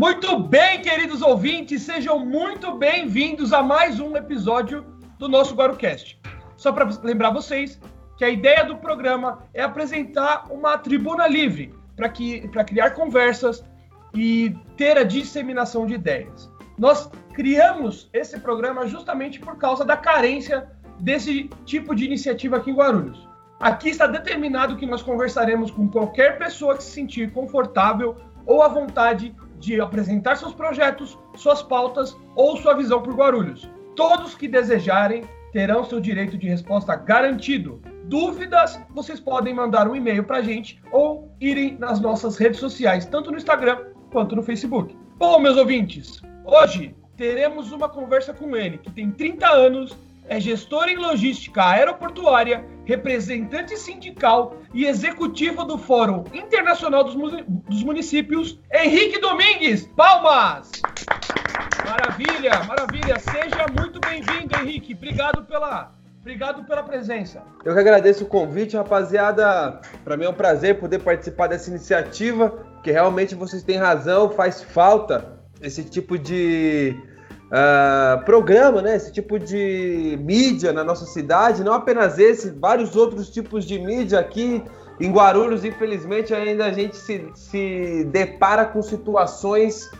Muito bem, queridos ouvintes, sejam muito bem-vindos a mais um episódio do nosso GuaruCast. Só para lembrar vocês que a ideia do programa é apresentar uma tribuna livre para criar conversas e ter a disseminação de ideias. Nós criamos esse programa justamente por causa da carência desse tipo de iniciativa aqui em Guarulhos. Aqui está determinado que nós conversaremos com qualquer pessoa que se sentir confortável ou à vontade de apresentar seus projetos, suas pautas ou sua visão por Guarulhos. Todos que desejarem terão seu direito de resposta garantido. Dúvidas, vocês podem mandar um e-mail para a gente ou irem nas nossas redes sociais, tanto no Instagram quanto no Facebook. Bom, meus ouvintes, hoje teremos uma conversa com ele, que tem 30 anos é gestor em logística aeroportuária, representante sindical e executivo do Fórum Internacional dos, Municípios, Henrique Domingues. Palmas! Maravilha, maravilha. Seja muito bem-vindo, Henrique. Obrigado pela, Obrigado pela presença. Eu que agradeço o convite, rapaziada. Para mim é um prazer poder participar dessa iniciativa, porque realmente vocês têm razão, faz falta esse tipo de uh, programa, né? Esse tipo de mídia na nossa cidade, não apenas esse, vários outros tipos de mídia aqui em Guarulhos, infelizmente, ainda a gente se, se depara com situações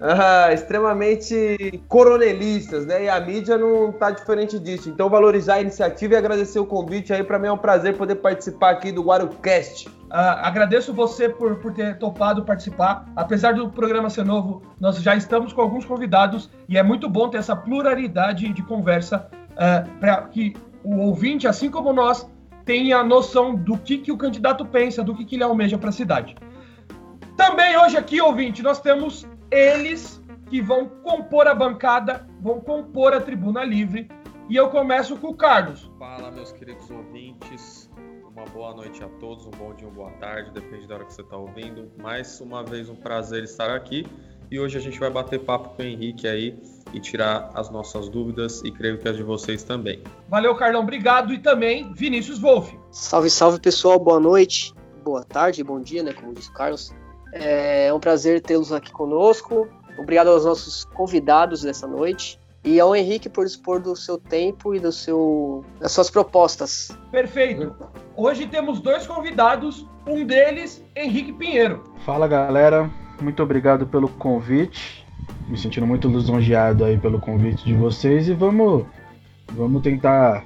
uh, extremamente coronelistas, né? E a mídia não está diferente disso. Então, valorizar a iniciativa e agradecer o convite aí. Para mim é um prazer poder participar aqui do GuaruCast. Uh, agradeço você por, por ter topado participar. Apesar do programa ser novo, nós já estamos com alguns convidados e é muito bom ter essa pluralidade de conversa uh, para que o ouvinte, assim como nós, tenha noção do que, que o candidato pensa, do que, que ele almeja para a cidade. Também hoje aqui, ouvinte, nós temos eles que vão compor a bancada, vão compor a tribuna livre. E eu começo com o Carlos. Fala, meus queridos ouvintes. Uma boa noite a todos, um bom dia, uma boa tarde, depende da hora que você está ouvindo. Mais uma vez, um prazer estar aqui. E hoje a gente vai bater papo com o Henrique aí e tirar as nossas dúvidas e creio que as de vocês também. Valeu, Carlão, obrigado. E também Vinícius Wolff. Salve, salve pessoal, boa noite, boa tarde, bom dia, né? Como disse o Carlos. É um prazer tê-los aqui conosco. Obrigado aos nossos convidados dessa noite e ao Henrique por dispor do seu tempo e do seu, das suas propostas. Perfeito. Hoje temos dois convidados, um deles, Henrique Pinheiro. Fala galera, muito obrigado pelo convite. Me sentindo muito lisonjeado aí pelo convite de vocês e vamos, vamos tentar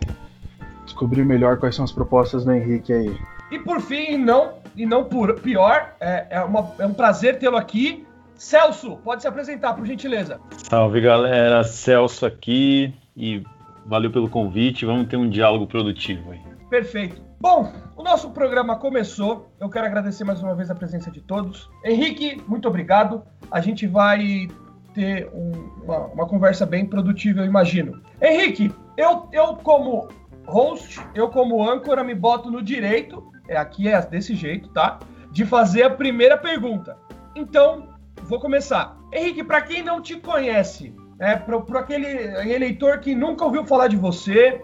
descobrir melhor quais são as propostas do Henrique aí. E por fim, não, e não por pior, é, é, uma, é um prazer tê-lo aqui, Celso, pode se apresentar, por gentileza. Salve, galera. Celso aqui e valeu pelo convite. Vamos ter um diálogo produtivo aí. Perfeito. Bom, o nosso programa começou. Eu quero agradecer mais uma vez a presença de todos. Henrique, muito obrigado. A gente vai ter um, uma, uma, conversa bem produtiva, eu imagino. Henrique, eu, eu como host, eu como âncora, me boto no direito, é aqui é desse jeito, tá? De fazer a primeira pergunta. Então, vou começar. Henrique, para quem não te conhece, é, para aquele eleitor que nunca ouviu falar de você,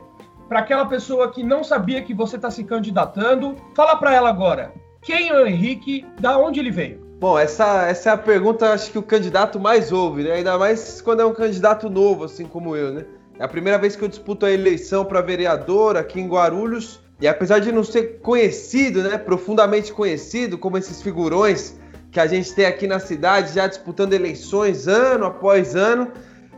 para aquela pessoa que não sabia que você está se candidatando, fala para ela agora. Quem é o Henrique? Da onde ele veio? Bom, essa, essa é a pergunta, acho que o candidato mais ouve, né? Ainda mais quando é um candidato novo, assim como eu, né? É a primeira vez que eu disputo a eleição para vereador aqui em Guarulhos. E apesar de não ser conhecido, né, profundamente conhecido, como esses figurões que a gente tem aqui na cidade, já disputando eleições ano após ano.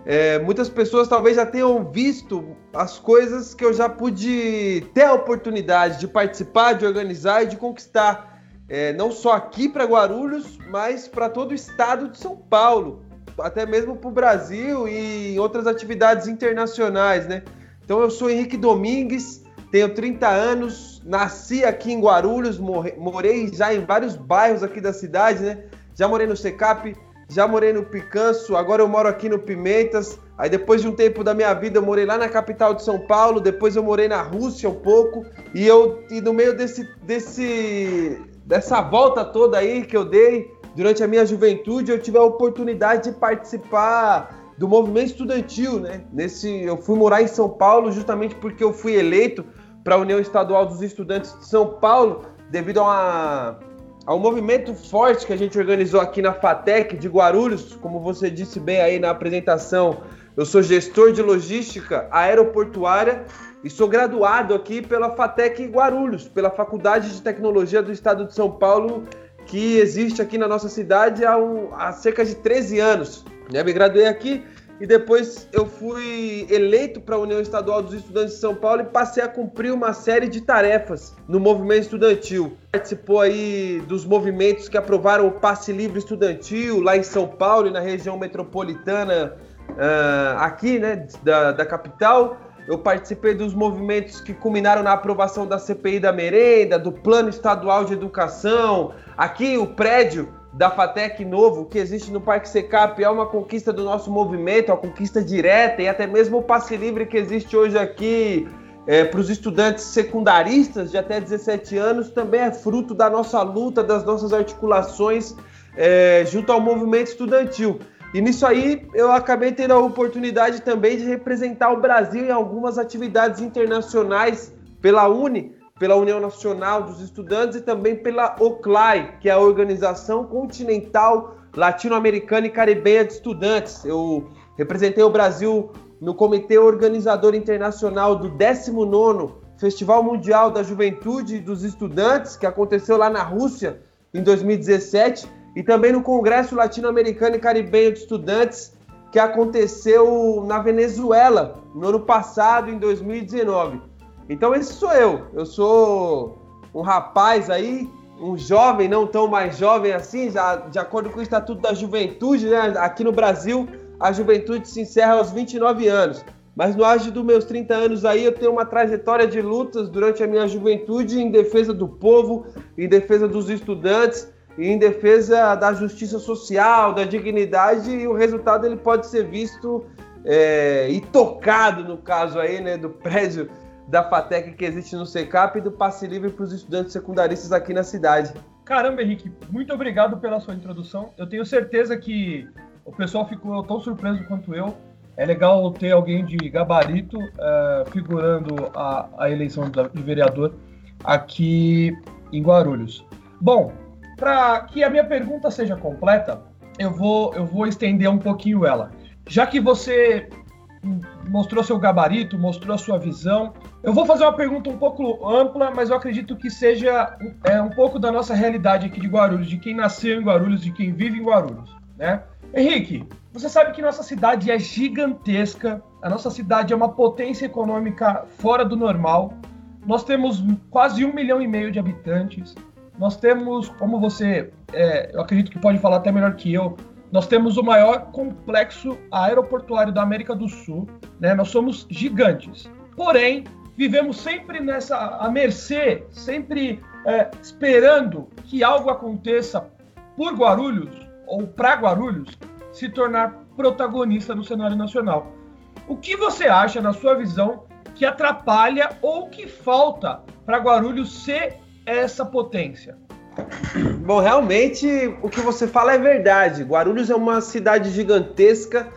É, muitas pessoas talvez já tenham visto as coisas que eu já pude ter a oportunidade de participar, de organizar e de conquistar, é, não só aqui para Guarulhos, mas para todo o estado de São Paulo, até mesmo para o Brasil e em outras atividades internacionais, né? Então eu sou Henrique Domingues, tenho 30 anos, nasci aqui em Guarulhos, morei já em vários bairros aqui da cidade, né? Já morei no Secap, já morei no Picanço, agora eu moro aqui no Pimentas. Aí depois de um tempo da minha vida eu morei lá na capital de São Paulo, depois eu morei na Rússia um pouco, e eu e no meio desse desse dessa volta toda aí que eu dei durante a minha juventude, eu tive a oportunidade de participar do movimento estudantil, né? Nesse eu fui morar em São Paulo justamente porque eu fui eleito para a União Estadual dos Estudantes de São Paulo devido a uma, a um movimento forte que a gente organizou aqui na FATEC de Guarulhos, como você disse bem aí na apresentação, eu sou gestor de logística aeroportuária e sou graduado aqui pela FATEC Guarulhos, pela Faculdade de Tecnologia do Estado de São Paulo, que existe aqui na nossa cidade há, um, há cerca de 13 anos. Eu me graduei aqui e depois eu fui eleito para a União Estadual dos Estudantes de São Paulo e passei a cumprir uma série de tarefas no movimento estudantil. Participou aí dos movimentos que aprovaram o passe livre estudantil lá em São Paulo e na região metropolitana uh, aqui, né, da, da capital. Eu participei dos movimentos que culminaram na aprovação da CPI da merenda, do Plano Estadual de Educação. Aqui o prédio da FATEC novo que existe no Parque Secap é uma conquista do nosso movimento, uma conquista direta e até mesmo o passe livre que existe hoje aqui é, para os estudantes secundaristas de até 17 anos também é fruto da nossa luta, das nossas articulações é, junto ao movimento estudantil. E nisso aí eu acabei tendo a oportunidade também de representar o Brasil em algumas atividades internacionais pela Uni, pela União Nacional dos Estudantes e também pela OCLAI, que é a Organização Continental Latino-Americana e Caribenha de Estudantes. Eu representei o Brasil no Comitê Organizador Internacional do 19º Festival Mundial da Juventude e dos Estudantes, que aconteceu lá na Rússia em 2017, e também no Congresso Latino-Americano e Caribenho de Estudantes, que aconteceu na Venezuela no ano passado, em 2019. Então esse sou eu. Eu sou um rapaz aí, um jovem, não tão mais jovem assim, já de acordo com o Estatuto da Juventude, né? Aqui no Brasil, a juventude se encerra aos 29 anos. Mas no auge dos meus 30 anos aí, eu tenho uma trajetória de lutas durante a minha juventude em defesa do povo, em defesa dos estudantes, em defesa da justiça social, da dignidade, e o resultado ele pode ser visto é, e tocado, no caso aí, né, do prédio da FATEC que existe no SECAP e do passe livre para os estudantes secundaristas aqui na cidade. Caramba, Henrique, muito obrigado pela sua introdução. Eu tenho certeza que o pessoal ficou tão surpreso quanto eu. É legal ter alguém de gabarito uh, figurando a, a eleição de vereador aqui em Guarulhos. Bom, para que a minha pergunta seja completa, eu vou, eu vou estender um pouquinho ela. Já que você mostrou seu gabarito, mostrou a sua visão. Eu vou fazer uma pergunta um pouco ampla, mas eu acredito que seja é, um pouco da nossa realidade aqui de Guarulhos, de quem nasceu em Guarulhos, de quem vive em Guarulhos, né? Henrique, você sabe que nossa cidade é gigantesca, a nossa cidade é uma potência econômica fora do normal. Nós temos quase um milhão e meio de habitantes. Nós temos, como você, é, eu acredito que pode falar até melhor que eu, nós temos o maior complexo aeroportuário da América do Sul, né? Nós somos gigantes. Porém, vivemos sempre nessa à mercê, sempre é, esperando que algo aconteça por Guarulhos ou para Guarulhos se tornar protagonista no cenário nacional. O que você acha, na sua visão, que atrapalha ou que falta para Guarulhos ser essa potência? Bom, realmente o que você fala é verdade. Guarulhos é uma cidade gigantesca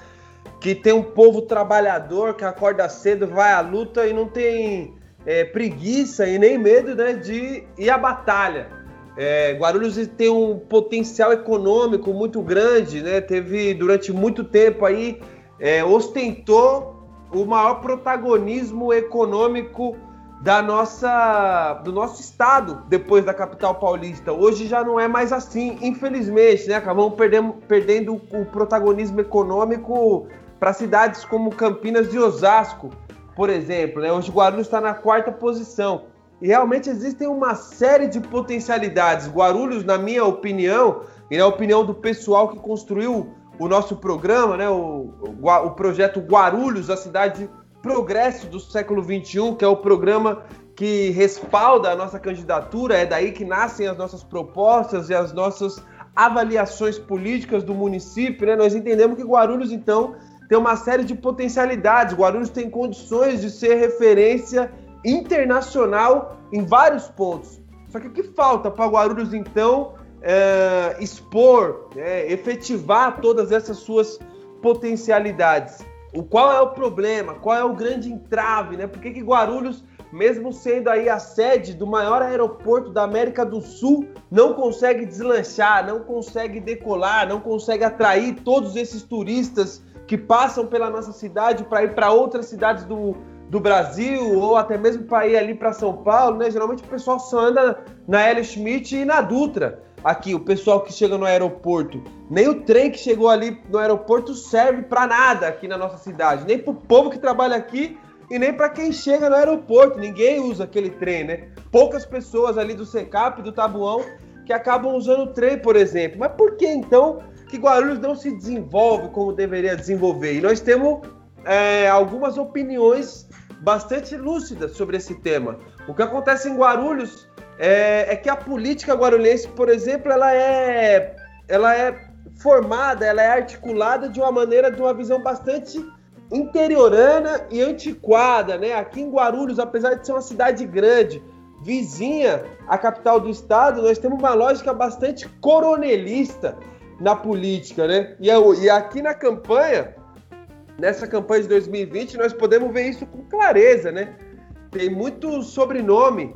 que tem um povo trabalhador que acorda cedo, vai à luta e não tem é, preguiça e nem medo né, de ir à batalha. É, Guarulhos tem um potencial econômico muito grande, né? Teve durante muito tempo aí é, ostentou o maior protagonismo econômico da nossa, do nosso estado depois da capital paulista. Hoje já não é mais assim, infelizmente, né? Acabamos perdendo, perdendo o protagonismo econômico para cidades como Campinas e Osasco, por exemplo. Né? Hoje Guarulhos está na quarta posição. E realmente existem uma série de potencialidades. Guarulhos, na minha opinião, e na opinião do pessoal que construiu o nosso programa, né? o, o, o projeto Guarulhos, a cidade Progresso do século XXI, que é o programa que respalda a nossa candidatura, é daí que nascem as nossas propostas e as nossas avaliações políticas do município, né? Nós entendemos que Guarulhos, então, tem uma série de potencialidades. Guarulhos tem condições de ser referência internacional em vários pontos. Só que o que falta para Guarulhos, então, é, expor, é, efetivar todas essas suas potencialidades? O qual é o problema? Qual é o grande entrave, né? Por que, que Guarulhos mesmo sendo aí a sede do maior aeroporto da América do Sul, não consegue deslanchar, não consegue decolar, não consegue atrair todos esses turistas que passam pela nossa cidade para ir para outras cidades do, do Brasil ou até mesmo para ir ali para São Paulo, né? Geralmente o pessoal só anda na L. Schmidt e na Dutra. Aqui, o pessoal que chega no aeroporto, nem o trem que chegou ali no aeroporto serve para nada aqui na nossa cidade, nem para o povo que trabalha aqui e nem para quem chega no aeroporto. Ninguém usa aquele trem, né? Poucas pessoas ali do Secap, do Tabuão, que acabam usando o trem, por exemplo. Mas por que então que Guarulhos não se desenvolve como deveria desenvolver? E nós temos é, algumas opiniões bastante lúcidas sobre esse tema. O que acontece em Guarulhos é, é que a política guarulhense, por exemplo, ela é, ela é formada, ela é articulada de uma maneira, de uma visão bastante interiorana e antiquada, né? Aqui em Guarulhos, apesar de ser uma cidade grande, vizinha à capital do estado, nós temos uma lógica bastante coronelista na política, né? E, e aqui na campanha, nessa campanha de 2020, nós podemos ver isso com clareza, né? Tem muito sobrenome,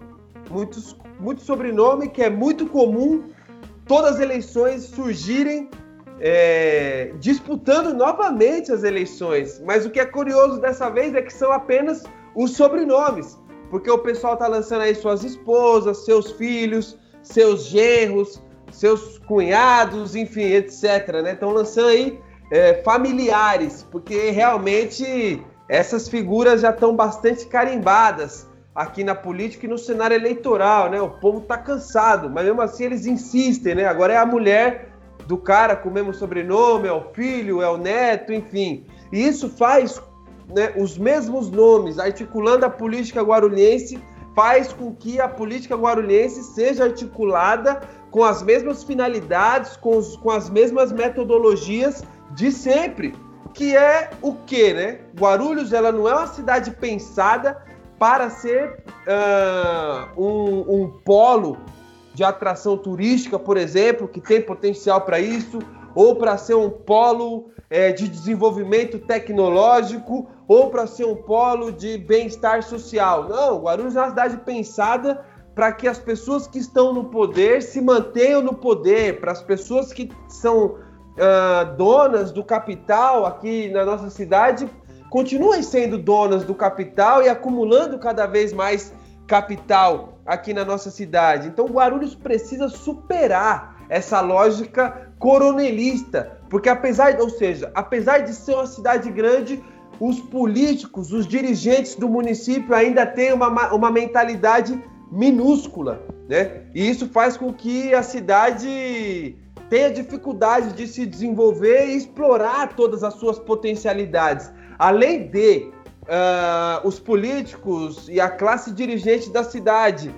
muitos, muito sobrenome que é muito comum todas as eleições surgirem é, disputando novamente as eleições. Mas o que é curioso dessa vez é que são apenas os sobrenomes, porque o pessoal está lançando aí suas esposas, seus filhos, seus genros, seus cunhados, enfim, etc. Estão né? lançando aí é, familiares, porque realmente essas figuras já estão bastante carimbadas aqui na política e no cenário eleitoral, né? O povo está cansado, mas mesmo assim eles insistem, né? Agora é a mulher do cara com o mesmo sobrenome, é o filho, é o neto, enfim. E isso faz né, os mesmos nomes, articulando a política guarulhense, faz com que a política guarulhense seja articulada com as mesmas finalidades, com, os, com as mesmas metodologias de sempre. Que é o que, né? Guarulhos ela não é uma cidade pensada para ser uh, um, um polo de atração turística, por exemplo, que tem potencial para isso, ou para ser um polo é, de desenvolvimento tecnológico, ou para ser um polo de bem-estar social. Não, Guarulhos é uma cidade pensada para que as pessoas que estão no poder se mantenham no poder, para as pessoas que são uh, donas do capital aqui na nossa cidade continuem sendo donas do capital e acumulando cada vez mais capital aqui na nossa cidade. Então, Guarulhos precisa superar essa lógica coronelista, porque apesar, ou seja, apesar de ser uma cidade grande, os políticos, os dirigentes do município ainda têm uma, uma mentalidade minúscula, né? E isso faz com que a cidade tenha dificuldade de se desenvolver e explorar todas as suas potencialidades. Além de uh, os políticos e a classe dirigente da cidade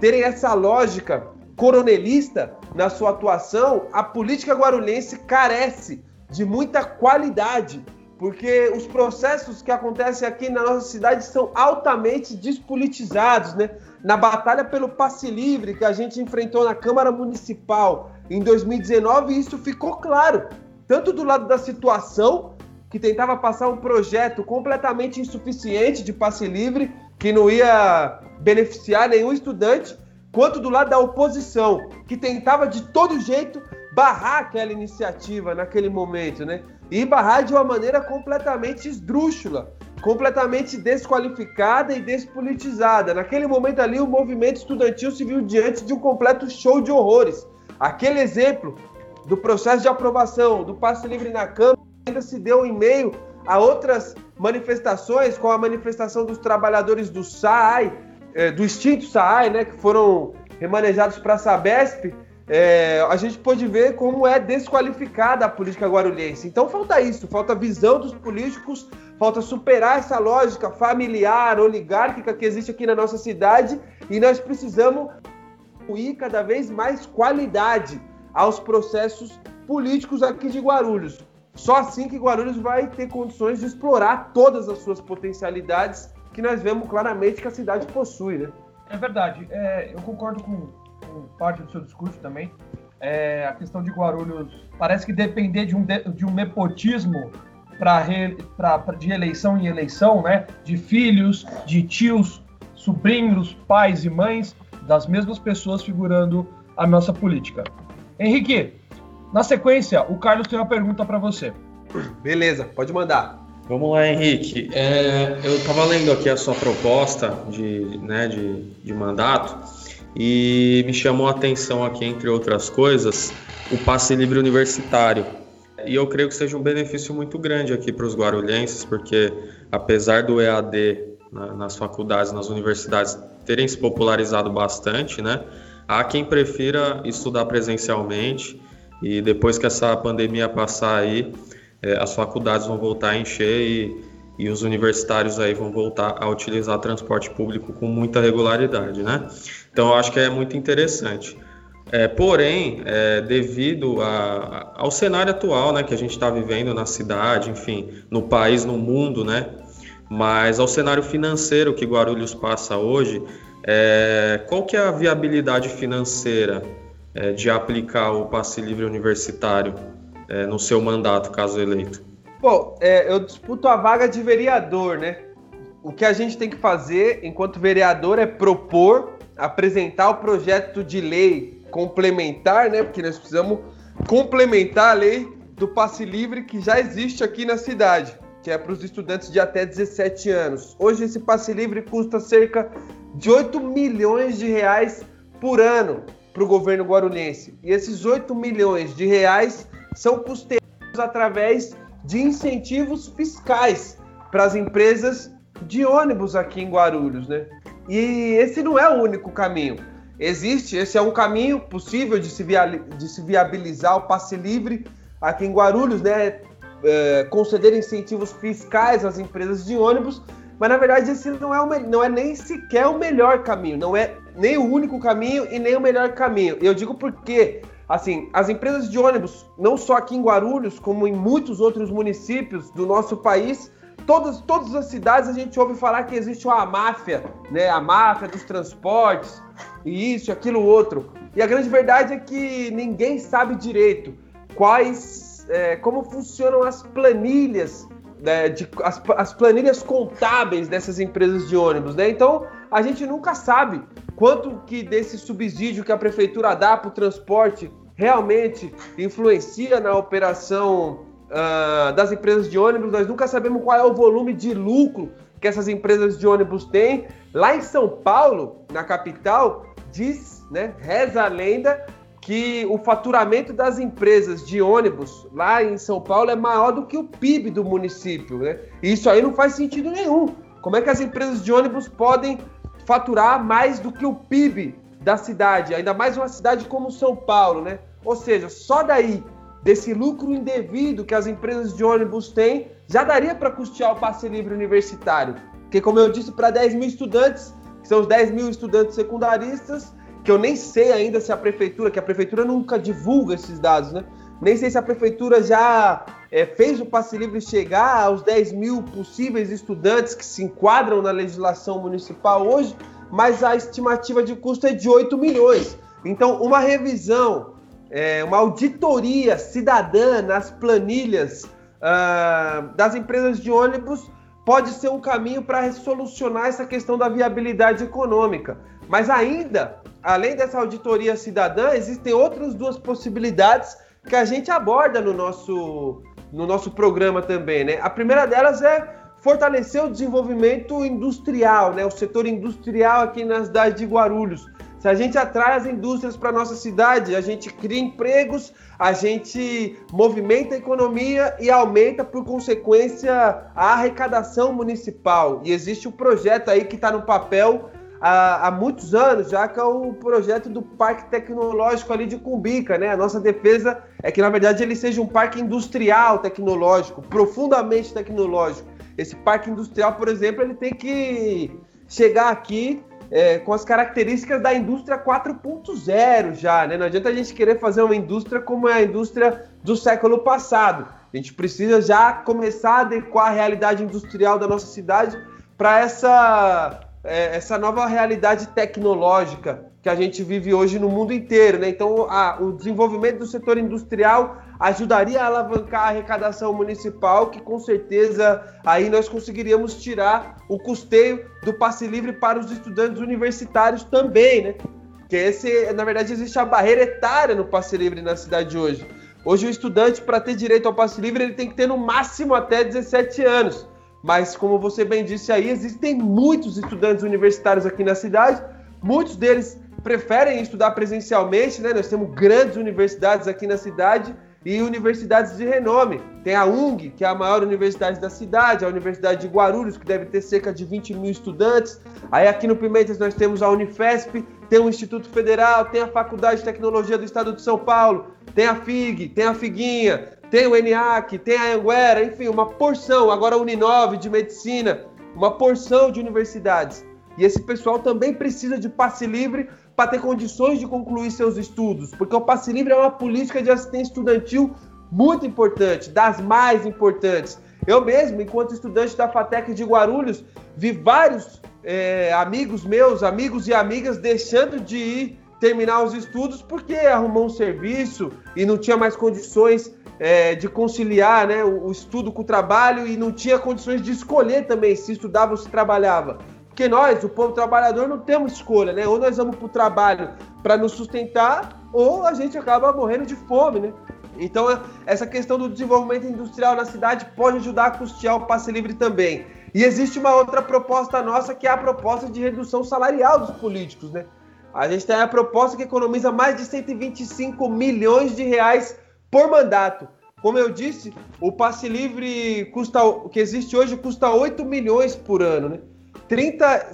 terem essa lógica coronelista na sua atuação, a política guarulhense carece de muita qualidade, porque os processos que acontecem aqui na nossa cidade são altamente despolitizados, né? Na batalha pelo passe livre que a gente enfrentou na Câmara Municipal em 2019, isso ficou claro, tanto do lado da situação que tentava passar um projeto completamente insuficiente de passe livre, que não ia beneficiar nenhum estudante, quanto do lado da oposição, que tentava de todo jeito barrar aquela iniciativa naquele momento, né? E barrar de uma maneira completamente esdrúxula, completamente desqualificada e despolitizada. Naquele momento ali, o movimento estudantil se viu diante de um completo show de horrores. Aquele exemplo do processo de aprovação do passe livre na Câmara ainda se deu em meio a outras manifestações, como a manifestação dos trabalhadores do SAAI, é, do extinto SAAI, né, que foram remanejados para a Sabesp, é, a gente pode ver como é desqualificada a política guarulhense. Então falta isso, falta visão dos políticos, falta superar essa lógica familiar, oligárquica que existe aqui na nossa cidade e nós precisamos ir cada vez mais qualidade aos processos políticos aqui de Guarulhos. Só assim que Guarulhos vai ter condições de explorar todas as suas potencialidades que nós vemos claramente que a cidade possui, né? É verdade. É, eu concordo com, com, parte do seu discurso também. É, a questão de Guarulhos parece que depender de um, de um nepotismo para re, de eleição em eleição, né? De filhos, de tios sobrinhos, pais e mães das mesmas pessoas figurando a nossa política. Henrique, na sequência, o Carlos tem uma pergunta para você. Beleza, pode mandar. Vamos lá, Henrique. É, eu estava lendo aqui a sua proposta de, né, de, de mandato e me chamou a atenção aqui, entre outras coisas, o passe livre universitário. E eu creio que seja um benefício muito grande aqui para os guarulhenses, porque apesar do EAD na, nas faculdades, nas universidades terem se popularizado bastante, né? Há quem prefira estudar presencialmente e depois que essa pandemia passar aí, é, as faculdades vão voltar a encher e, e os universitários aí vão voltar a utilizar transporte público com muita regularidade, né? Então eu acho que é muito interessante. É, porém, é, devido a, ao cenário atual, né, que a gente está vivendo na cidade, enfim, no país, no mundo, né, mas ao cenário financeiro que Guarulhos passa hoje, é, qual que é a viabilidade financeira é, de aplicar o passe livre universitário é, no seu mandato, caso eleito? Bom, é, eu disputo a vaga de vereador, né? O que a gente tem que fazer enquanto vereador é propor, apresentar o projeto de lei complementar, né? Porque nós precisamos complementar a lei do passe livre que já existe aqui na cidade, que é para os estudantes de até 17 anos. Hoje esse passe livre custa cerca de 8 milhões de reais por ano para o governo guarulhense. E esses 8 milhões de reais são custeados através de incentivos fiscais para as empresas de ônibus aqui em Guarulhos, né? E esse não é o único caminho. Existe, esse é um caminho possível de se, via, de se viabilizar o passe livre aqui em Guarulhos, né? É, conceder incentivos fiscais às empresas de ônibus, mas na verdade esse não é, o, não é nem sequer o melhor caminho, não é nem o único caminho e nem o melhor caminho. Eu digo porque Assim, as empresas de ônibus, não só aqui em Guarulhos, como em muitos outros municípios do nosso país, todas, todas as cidades a gente ouve falar que existe uma máfia, né? A máfia dos transportes, e isso, aquilo, outro. E a grande verdade é que ninguém sabe direito quais, é, como funcionam as planilhas, né, de, as, as planilhas contábeis dessas empresas de ônibus, né? Então, a gente nunca sabe quanto que desse subsídio que a prefeitura dá para o transporte realmente influencia na operação uh, das empresas de ônibus. Nós nunca sabemos qual é o volume de lucro que essas empresas de ônibus têm. Lá em São Paulo, na capital, diz, né, reza a lenda que o faturamento das empresas de ônibus lá em São Paulo é maior do que o PIB do município, né? E isso aí não faz sentido nenhum. Como é que as empresas de ônibus podem faturar mais do que o PIB da cidade, ainda mais uma cidade como São Paulo, né? Ou seja, só daí, desse lucro indevido que as empresas de ônibus têm, já daria para custear o passe livre universitário. Porque, como eu disse, para 10 mil estudantes, que são os 10 mil estudantes secundaristas, que eu nem sei ainda se a prefeitura, que a prefeitura nunca divulga esses dados, né? Nem sei se a prefeitura já é, fez o passe livre chegar aos 10 mil possíveis estudantes que se enquadram na legislação municipal hoje, mas a estimativa de custo é de 8 milhões. Então, uma revisão, é, uma auditoria cidadã nas planilhas uh, das empresas de ônibus pode ser um caminho para solucionar essa questão da viabilidade econômica. Mas ainda, além dessa auditoria cidadã, existem outras duas possibilidades que a gente aborda no nosso, no nosso programa também. Né? A primeira delas é fortalecer o desenvolvimento industrial, né? o setor industrial aqui na cidade de Guarulhos. Se a gente atrai as indústrias para nossa cidade, a gente cria empregos, a gente movimenta a economia e aumenta, por consequência, a arrecadação municipal. E existe um projeto aí que está no papel há, há, muitos anos, já que é o projeto do Parque Tecnológico ali de Cumbica, né? A nossa defesa é que, na verdade, ele seja um parque industrial tecnológico, profundamente tecnológico. Esse parque industrial, por exemplo, ele tem que chegar aqui é, com as características da indústria 4.0 já, né? Não adianta a gente querer fazer uma indústria como é a indústria do século passado. A gente precisa já começar a adequar a realidade industrial da nossa cidade para essa, é, essa nova realidade tecnológica que a gente vive hoje no mundo inteiro, né? Então, a, o desenvolvimento do setor industrial ajudaria a alavancar a arrecadação municipal, que com certeza aí nós conseguiríamos tirar o custeio do passe livre para os estudantes universitários também, né? Que esse, na verdade, existe a barreira etária no passe livre na cidade hoje. Hoje o estudante, para ter direito ao passe livre, ele tem que ter no máximo até 17 anos. Mas, como você bem disse aí, existem muitos estudantes universitários aqui na cidade, muitos deles preferem estudar presencialmente, né? Nós temos grandes universidades aqui na cidade e universidades de renome. Tem a UNG, que é a maior universidade da cidade, a Universidade de Guarulhos, que deve ter cerca de 20 mil estudantes. Aí aqui no Pimentas nós temos a Unifesp, tem o Instituto Federal, tem a Faculdade de Tecnologia do Estado de São Paulo, tem a FIG, tem a Figuinha, tem o ENIAC, tem a Anguera, enfim, uma porção. Agora a Uninove de Medicina, uma porção de universidades. E esse pessoal também precisa de passe livre para ter condições de concluir seus estudos, porque o passe livre é uma política de assistência estudantil muito importante, das mais importantes. Eu mesmo, enquanto estudante da FATEC de Guarulhos, vi vários é, amigos meus, amigos e amigas, deixando de ir terminar os estudos porque arrumou um serviço e não tinha mais condições é, de conciliar né, o, o, estudo com o trabalho e não tinha condições de escolher também se estudava ou se trabalhava. Porque nós, o povo trabalhador, não temos escolha, né? Ou nós vamos para o trabalho para nos sustentar, ou a gente acaba morrendo de fome, né? Então, essa questão do desenvolvimento industrial na cidade pode ajudar a custear o passe livre também. E existe uma outra proposta nossa, que é a proposta de redução salarial dos políticos, né? A gente tem a proposta que economiza mais de 125 milhões de reais por mandato. Como eu disse, o passe livre custa, que existe hoje custa 8 milhões por ano, né? 30,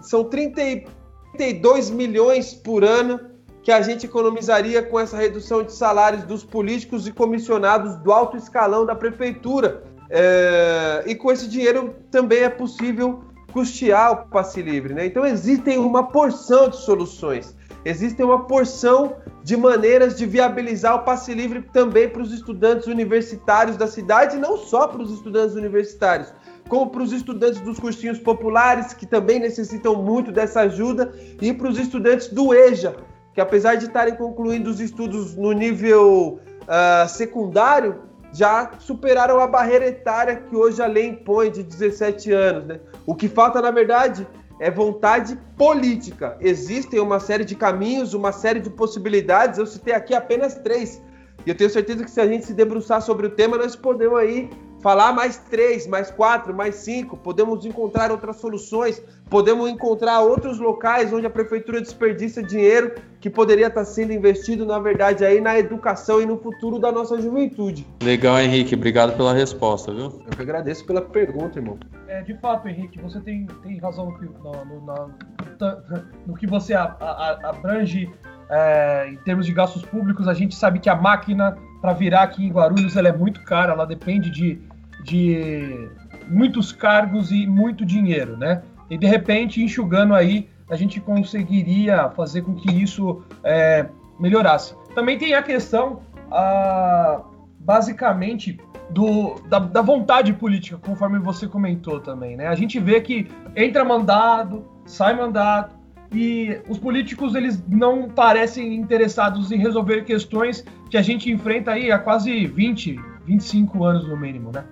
são 32 milhões por ano que a gente economizaria com essa redução de salários dos políticos e comissionados do alto escalão da prefeitura. É, e com esse dinheiro também é possível custear o passe livre. Né? Então existem uma porção de soluções, existem uma porção de maneiras de viabilizar o passe livre também para os estudantes universitários da cidade, e não só para os estudantes universitários como para os estudantes dos cursinhos populares, que também necessitam muito dessa ajuda, e para os estudantes do EJA, que apesar de estarem concluindo os estudos no nível uh, secundário, já superaram a barreira etária que hoje a lei impõe de 17 anos. Né? O que falta, na verdade, é vontade política. Existem uma série de caminhos, uma série de possibilidades. Eu citei aqui apenas três. E eu tenho certeza que se a gente se debruçar sobre o tema, nós podemos aí falar mais três, mais quatro, mais cinco, podemos encontrar outras soluções, podemos encontrar outros locais onde a prefeitura desperdiça dinheiro que poderia estar sendo investido, na verdade, aí na educação e no futuro da nossa juventude. Legal, Henrique, obrigado pela resposta, viu? Eu que agradeço pela pergunta, irmão. É, de fato, Henrique, você tem, tem razão no que, no, no, no que você abrange é, em termos de gastos públicos. A gente sabe que a máquina para virar aqui em Guarulhos ela é muito cara, ela depende de de muitos cargos e muito dinheiro, né? E de repente, enxugando aí, a gente conseguiria fazer com que isso é, melhorasse. Também tem a questão, basicamente, do, da, da, vontade política, conforme você comentou também, né? A gente vê que entra mandado, sai mandado, e os políticos eles não parecem interessados em resolver questões que a gente enfrenta aí há quase 20, 25 anos no mínimo, né?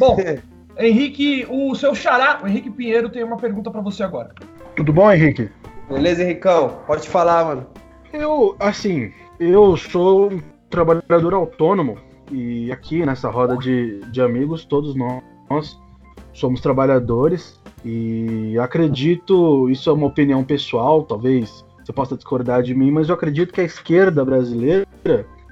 Bom, Henrique, o seu xará, o Henrique Pinheiro, tem uma pergunta para você agora. Tudo bom, Henrique? Beleza, Henricão? Pode falar, mano. Eu, assim, eu sou um trabalhador autônomo e aqui nessa roda de, de amigos, todos nós somos trabalhadores e acredito, isso é uma opinião pessoal, talvez você possa discordar de mim, mas eu acredito que a esquerda brasileira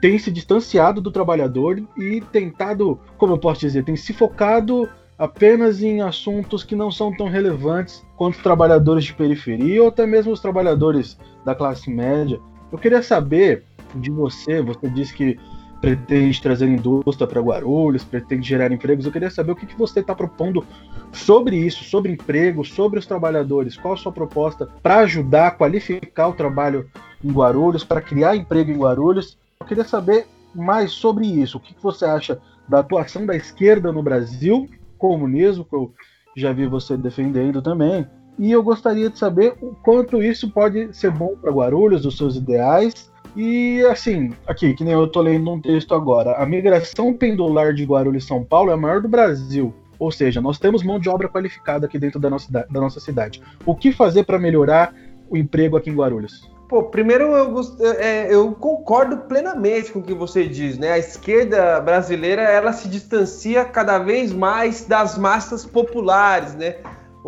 tem se distanciado do trabalhador e tentado, como eu posso dizer, tem se focado apenas em assuntos que não são tão relevantes quanto os trabalhadores de periferia ou até mesmo os trabalhadores da classe média. Eu queria saber de você, você disse que pretende trazer indústria para Guarulhos, pretende gerar empregos. Eu queria saber o que, que você está propondo sobre isso, sobre emprego, sobre os trabalhadores. Qual a sua proposta para ajudar a qualificar o trabalho em Guarulhos, para criar emprego em Guarulhos queria saber mais sobre isso. O que você acha da atuação da esquerda no Brasil, comunismo, que eu já vi você defendendo também, e eu gostaria de saber o quanto isso pode ser bom para Guarulhos, os seus ideais. E assim, aqui, que nem eu tô lendo um texto agora, a migração pendular de Guarulhos São Paulo é a maior do Brasil. Ou seja, nós temos mão de obra qualificada aqui dentro da nossa, da nossa cidade. O que fazer para melhorar o emprego aqui em Guarulhos? Pô, primeiro eu, é, eu, concordo plenamente com o que você diz, né? A esquerda brasileira ela se distancia cada vez mais das massas populares, né?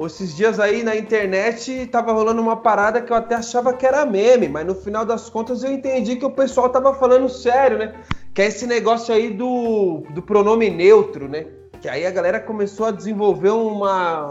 Esses dias aí na internet tava rolando uma parada que eu até achava que era meme, mas no final das contas eu entendi que o pessoal tava falando sério, né? Que é esse negócio aí do, do pronome neutro, né? Que aí a galera começou a desenvolver uma,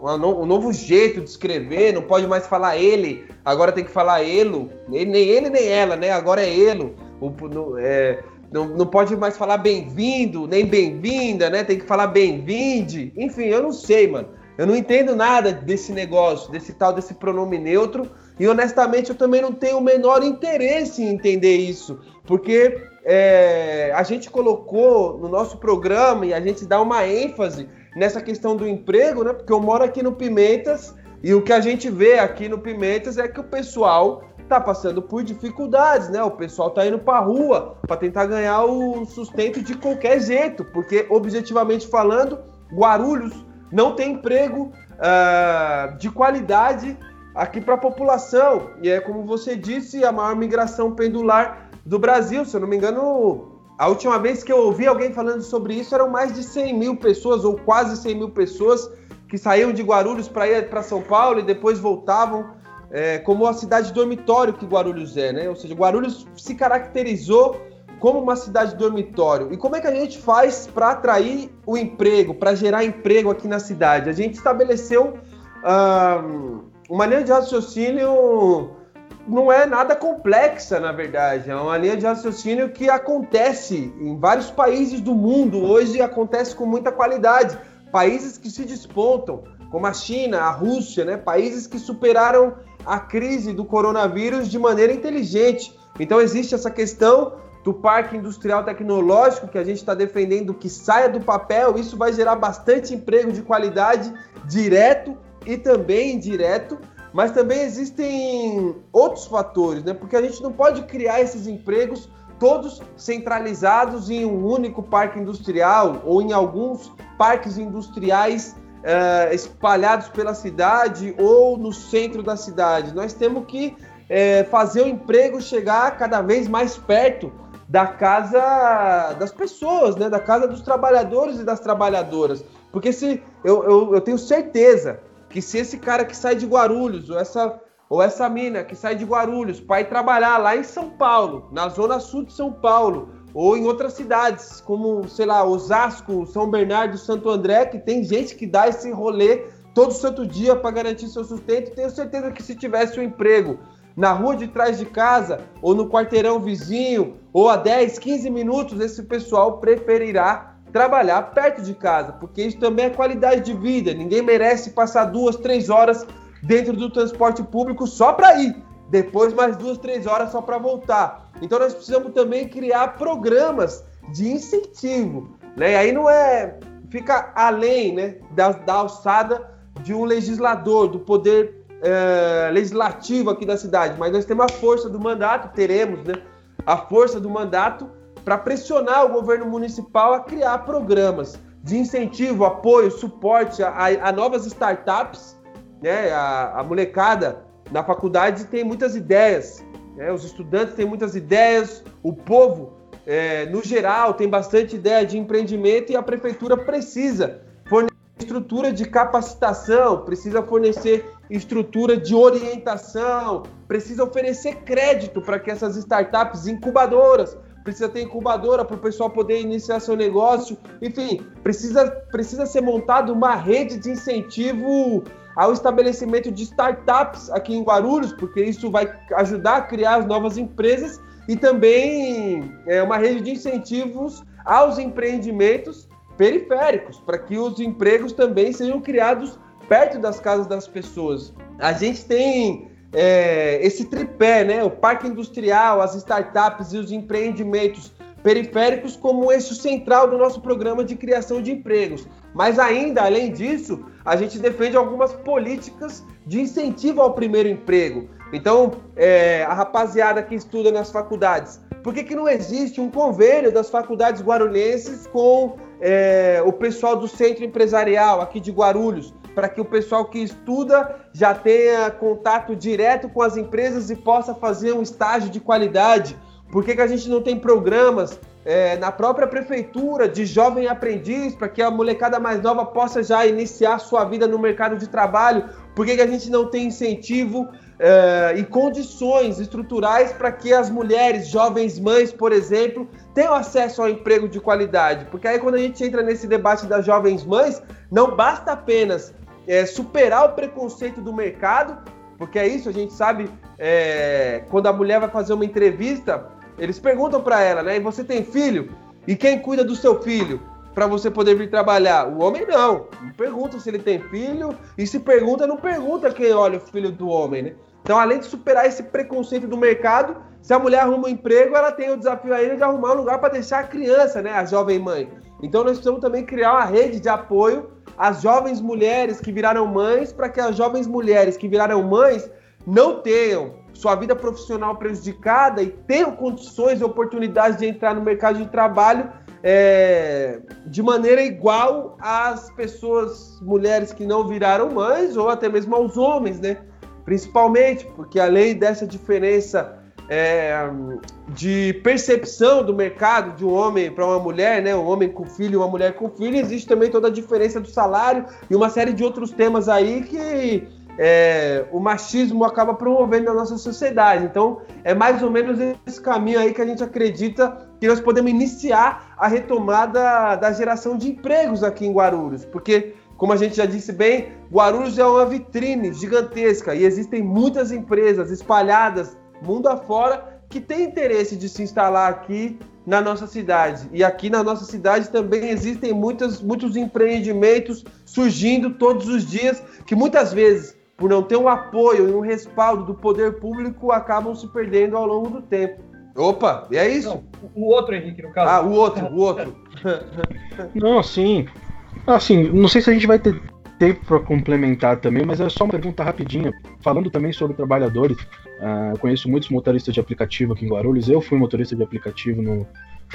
uma, um novo jeito de escrever, não pode mais falar ele, agora tem que falar elo, nem, nem ele nem ela, né? Agora é elo. O, no, é, não, não pode mais falar bem-vindo, nem bem-vinda, né? Tem que falar bem-vinde. Enfim, eu não sei, mano. Eu não entendo nada desse negócio, desse tal desse pronome neutro, e honestamente eu também não tenho o menor interesse em entender isso, porque é, a gente colocou no nosso programa e a gente dá uma ênfase nessa questão do emprego, né? Porque eu moro aqui no Pimentas e o que a gente vê aqui no Pimentas é que o pessoal tá passando por dificuldades, né? O pessoal tá indo para rua para tentar ganhar o sustento de qualquer jeito, porque objetivamente falando, Guarulhos não tem emprego uh, de qualidade aqui para a população. E é como você disse, a maior migração pendular do Brasil. Se eu não me engano, a última vez que eu ouvi alguém falando sobre isso eram mais de 100 mil pessoas, ou quase 100 mil pessoas, que saíam de Guarulhos para ir para São Paulo e depois voltavam, é, como a cidade dormitório que Guarulhos é, né? Ou seja, Guarulhos se caracterizou como uma cidade dormitório. E como é que a gente faz para atrair o emprego, para gerar emprego aqui na cidade? A gente estabeleceu uma linha de raciocínio não é nada complexa, na verdade. É uma linha de raciocínio que acontece em vários países do mundo hoje acontece com muita qualidade. Países que se despontam, como a China, a Rússia, né? Países que superaram a crise do coronavírus de maneira inteligente. Então existe essa questão do parque industrial tecnológico que a gente está defendendo que saia do papel, isso vai gerar bastante emprego de qualidade direto e também indireto, mas também existem outros fatores, né? Porque a gente não pode criar esses empregos todos centralizados em um único parque industrial ou em alguns parques industriais uh, espalhados pela cidade ou no centro da cidade. Nós temos que uh, fazer o emprego chegar cada vez mais perto da casa das pessoas, né? Da casa dos trabalhadores e das trabalhadoras. Porque se eu, eu, eu tenho certeza que se esse cara que sai de Guarulhos, ou essa, ou essa mina que sai de Guarulhos para ir trabalhar lá em São Paulo, na zona sul de São Paulo, ou em outras cidades, como, sei lá, Osasco, São Bernardo, Santo André, que tem gente que dá esse rolê todo santo dia para garantir seu sustento. Tenho certeza que se tivesse um emprego na rua de trás de casa, ou no quarteirão vizinho, ou a 10, 15 minutos, esse pessoal preferirá trabalhar perto de casa, porque isso também é qualidade de vida. Ninguém merece passar duas, três horas dentro do transporte público só para ir, depois mais duas, três horas só para voltar. Então nós precisamos também criar programas de incentivo, né? E aí não é fica além, né, da, da alçada de um legislador, do poder é, legislativo aqui da cidade, mas nós temos a força do mandato, teremos, né? A força do mandato para pressionar o governo municipal a criar programas de incentivo, apoio, suporte a, a novas startups, né? A, a, molecada na faculdade tem muitas ideias, né? Os estudantes têm muitas ideias, o povo é, no geral tem bastante ideia de empreendimento e a prefeitura precisa estrutura de capacitação, precisa fornecer estrutura de orientação, precisa oferecer crédito para que essas startups incubadoras, precisa ter incubadora para o pessoal poder iniciar seu negócio, enfim, precisa, precisa ser montada uma rede de incentivo ao estabelecimento de startups aqui em Guarulhos, porque isso vai ajudar a criar as novas empresas e também é uma rede de incentivos aos empreendimentos periféricos, para que os empregos também sejam criados perto das casas das pessoas. A gente tem é, esse tripé, né? O parque industrial, as startups e os empreendimentos periféricos como eixo central do nosso programa de criação de empregos. Mas ainda, além disso, a gente defende algumas políticas de incentivo ao primeiro emprego. Então, é, a rapaziada que estuda nas faculdades, por que, que não existe um convênio das faculdades guarulhenses com é, o pessoal do centro empresarial aqui de Guarulhos? Para que o pessoal que estuda já tenha contato direto com as empresas e possa fazer um estágio de qualidade por que, que a gente não tem programas é, na própria prefeitura de jovem aprendiz para que a molecada mais nova possa já iniciar sua vida no mercado de trabalho? Por que, que a gente não tem incentivo é, e condições estruturais para que as mulheres, jovens mães, por exemplo, tenham acesso ao emprego de qualidade? Porque aí quando a gente entra nesse debate das jovens mães, não basta apenas é, superar o preconceito do mercado, porque é isso, a gente sabe, é, quando a mulher vai fazer uma entrevista, eles perguntam para ela, né? E você tem filho? E quem cuida do seu filho? Para você poder vir trabalhar. O homem não. Não pergunta se ele tem filho. E se pergunta, não pergunta quem olha o filho do homem, né? Então, além de superar esse preconceito do mercado, se a mulher arruma um emprego, ela tem o desafio ainda de arrumar um lugar para deixar a criança, né? A jovem mãe. Então, nós precisamos também criar uma rede de apoio às jovens mulheres que viraram mães, para que as jovens mulheres que viraram mães não tenham sua vida profissional prejudicada e tenham condições e oportunidades de entrar no mercado de trabalho é, de maneira igual às pessoas, mulheres que não viraram mães ou até mesmo aos homens, né? Principalmente porque além dessa diferença é, de percepção do mercado de um homem para uma mulher, né? Um homem com filho e uma mulher com filho, existe também toda a diferença do salário e uma série de outros temas aí que é, o machismo acaba promovendo na nossa sociedade. Então, é mais ou menos esse caminho aí que a gente acredita que nós podemos iniciar a retomada da geração de empregos aqui em Guarulhos, porque como a gente já disse bem, Guarulhos é uma vitrine gigantesca e existem muitas empresas espalhadas mundo afora que têm interesse de se instalar aqui na nossa cidade. E aqui na nossa cidade também existem muitos, muitos empreendimentos surgindo todos os dias que muitas vezes por não ter um apoio e um respaldo do poder público, acabam se perdendo ao longo do tempo. Opa, e é isso? Não, o outro, Henrique, no caso. Ah, o outro, o outro. não, sim. Assim, não sei se a gente vai ter tempo para complementar também, mas é só uma pergunta rapidinha. Falando também sobre trabalhadores, uh, conheço muitos motoristas de aplicativo aqui em Guarulhos. Eu fui motorista de aplicativo no,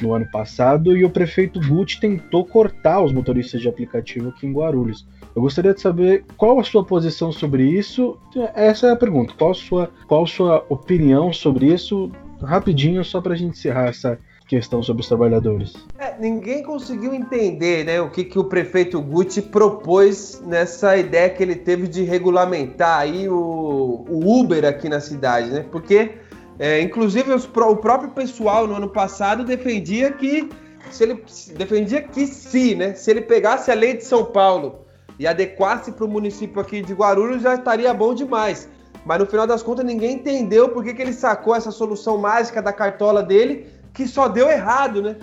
no ano passado e o prefeito Gucci tentou cortar os motoristas de aplicativo aqui em Guarulhos. Eu gostaria de saber qual a sua posição sobre isso. Essa é a pergunta. Qual a sua, qual a sua opinião sobre isso? Rapidinho, só para a gente encerrar essa questão sobre os trabalhadores. É, ninguém conseguiu entender né, o que, que o prefeito Gucci propôs nessa ideia que ele teve de regulamentar aí o, o Uber aqui na cidade, né? Porque, é, inclusive, os, o próprio pessoal no ano passado defendia que se ele defendia que se, né, se ele pegasse a lei de São Paulo e adequasse para o município aqui de Guarulhos, já estaria bom demais. Mas no final das contas, ninguém entendeu por que, que ele sacou essa solução mágica da cartola dele, que só deu errado, né?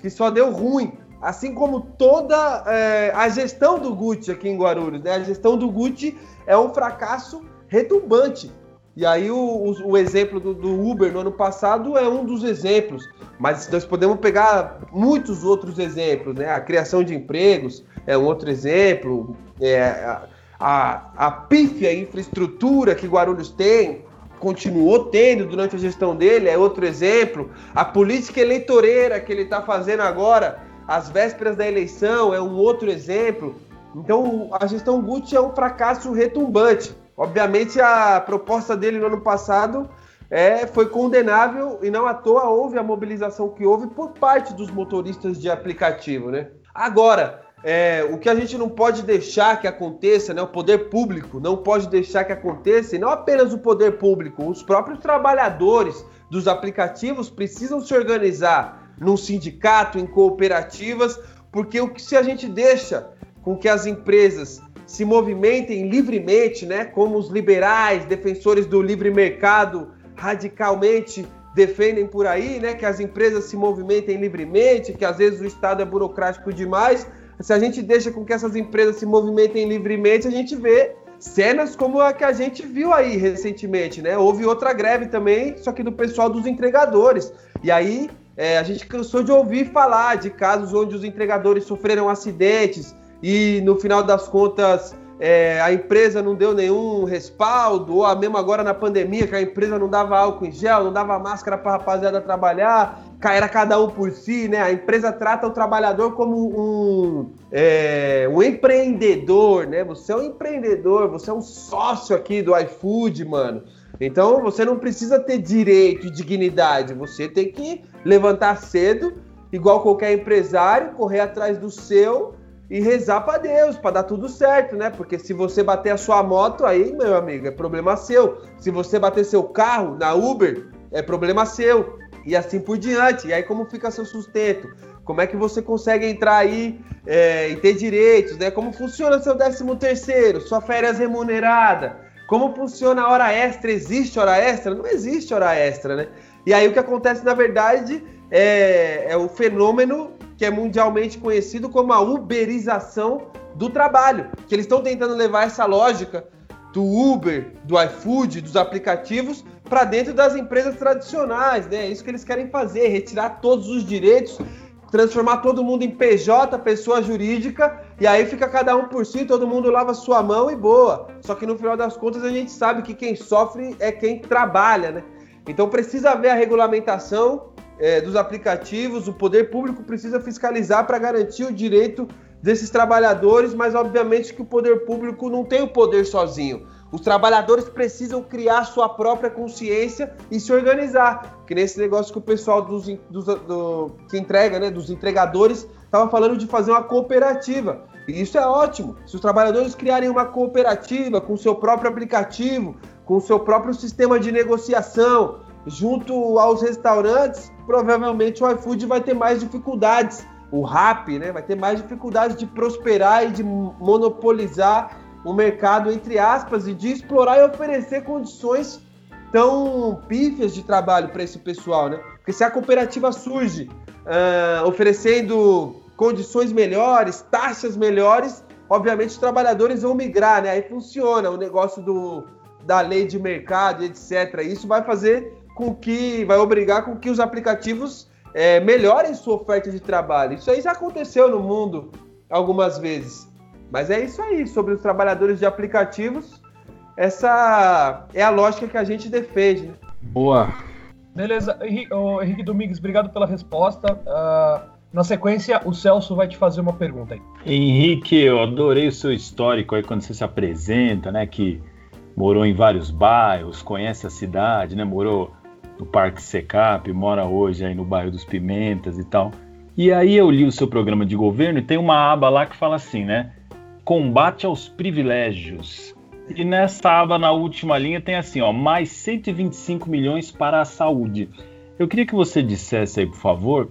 Que só deu ruim. Assim como toda é, a gestão do Gucci aqui em Guarulhos, né? A gestão do Gucci é um fracasso retumbante. E aí o, o, o exemplo do, do, Uber no ano passado é um dos exemplos. Mas nós podemos pegar muitos outros exemplos, né? A criação de empregos, é um outro exemplo. É, a, a, a pífia infraestrutura que Guarulhos tem, continuou tendo durante a gestão dele, é outro exemplo. A política eleitoreira que ele está fazendo agora, às vésperas da eleição, é um outro exemplo. Então, a gestão Gucci é um fracasso retumbante. Obviamente, a proposta dele no ano passado é, foi condenável e não à toa houve a mobilização que houve por parte dos motoristas de aplicativo, né? Agora, é, o que a gente não pode deixar que aconteça, né, o poder público não pode deixar que aconteça, e não apenas o poder público, os próprios trabalhadores dos aplicativos precisam se organizar num sindicato, em cooperativas, porque o que se a gente deixa com que as empresas se movimentem livremente, né, como os liberais, defensores do livre mercado, radicalmente defendem por aí, né, que as empresas se movimentem livremente, que às vezes o Estado é burocrático demais, se a gente deixa com que essas empresas se movimentem livremente, a gente vê cenas como a que a gente viu aí recentemente, né? Houve outra greve também, só que do pessoal dos entregadores. E aí é, a gente cansou de ouvir falar de casos onde os entregadores sofreram acidentes e no final das contas é, a empresa não deu nenhum respaldo, ou mesmo agora na pandemia, que a empresa não dava álcool em gel, não dava máscara para a rapaziada trabalhar, era cada um por si, né? A empresa trata o trabalhador como um, é, um empreendedor, né? Você é um empreendedor, você é um sócio aqui do iFood, mano. Então você não precisa ter direito e dignidade, você tem que levantar cedo, igual qualquer empresário, correr atrás do seu e rezar para Deus, para dar tudo certo, né? Porque se você bater a sua moto, aí, meu amigo, é problema seu. Se você bater seu carro na Uber, é problema seu. E assim por diante. E aí, como fica seu sustento? Como é que você consegue entrar aí é, e ter direitos, né? Como funciona seu 13 terceiro, sua férias remunerada? Como funciona a hora extra? Existe hora extra? Não existe hora extra, né? E aí o que acontece, na verdade, é, é o fenômeno que é mundialmente conhecido como a uberização do trabalho, que eles estão tentando levar essa lógica do Uber, do iFood, dos aplicativos para dentro das empresas tradicionais, né? É isso que eles querem fazer, retirar todos os direitos, transformar todo mundo em PJ, pessoa jurídica, e aí fica cada um por si, todo mundo lava sua mão e boa. Só que no final das contas a gente sabe que quem sofre é quem trabalha, né? Então precisa haver a regulamentação é, dos aplicativos, o poder público precisa fiscalizar para garantir o direito desses trabalhadores, mas obviamente que o poder público não tem o poder sozinho. Os trabalhadores precisam criar sua própria consciência e se organizar. Que nesse negócio que o pessoal dos, dos do, que entrega, né, dos entregadores, estava falando de fazer uma cooperativa. E isso é ótimo. Se os trabalhadores criarem uma cooperativa com seu próprio aplicativo, com seu próprio sistema de negociação, junto aos restaurantes, provavelmente o iFood vai ter mais dificuldades. O Rap, né, vai ter mais dificuldades de prosperar e de monopolizar o mercado, entre aspas, e de explorar e oferecer condições tão pífias de trabalho para esse pessoal, né? Porque se a cooperativa surge uh, oferecendo condições melhores, taxas melhores, obviamente os trabalhadores vão migrar, né? Aí funciona o negócio do, da lei de mercado, etc. Isso vai fazer com que vai obrigar com que os aplicativos é, melhorem sua oferta de trabalho. Isso aí já aconteceu no mundo algumas vezes. Mas é isso aí, sobre os trabalhadores de aplicativos, essa é a lógica que a gente defende. Né? Boa. Beleza, Henrique, oh, Henrique Domingues, obrigado pela resposta. Uh, na sequência, o Celso vai te fazer uma pergunta aí. Henrique, eu adorei o seu histórico aí quando você se apresenta, né? Que morou em vários bairros, conhece a cidade, né? Morou no Parque Secap, mora hoje aí no bairro dos Pimentas e tal. E aí eu li o seu programa de governo e tem uma aba lá que fala assim, né? Combate aos privilégios. E nessa aba, na última linha, tem assim, ó, mais 125 milhões para a saúde. Eu queria que você dissesse aí, por favor,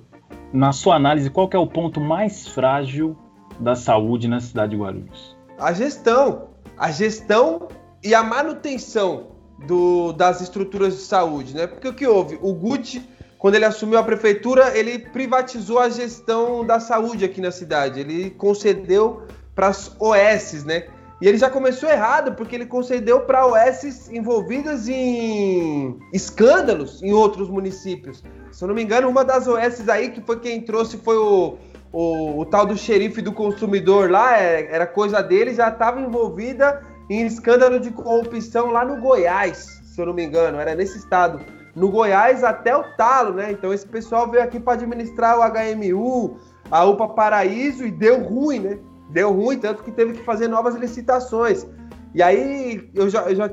na sua análise, qual é o ponto mais frágil da saúde na cidade de Guarulhos? A gestão. A gestão e a manutenção do, das estruturas de saúde, né? Porque o que houve? O Gucci, quando ele assumiu a prefeitura, ele privatizou a gestão da saúde aqui na cidade. Ele concedeu para as OS, né? E ele já começou errado, porque ele concedeu para OS envolvidas em escândalos em outros municípios. Se eu não me engano, uma das OS aí, que foi quem trouxe, foi o, o, o tal do xerife do consumidor lá, é, era coisa dele, já estava envolvida em escândalo de corrupção lá no Goiás, se eu não me engano, era nesse estado. No Goiás até o talo, né? Então esse pessoal veio aqui para administrar o HMU, a UPA Paraíso e deu ruim, né? Deu ruim, tanto que teve que fazer novas licitações. E aí eu já, eu já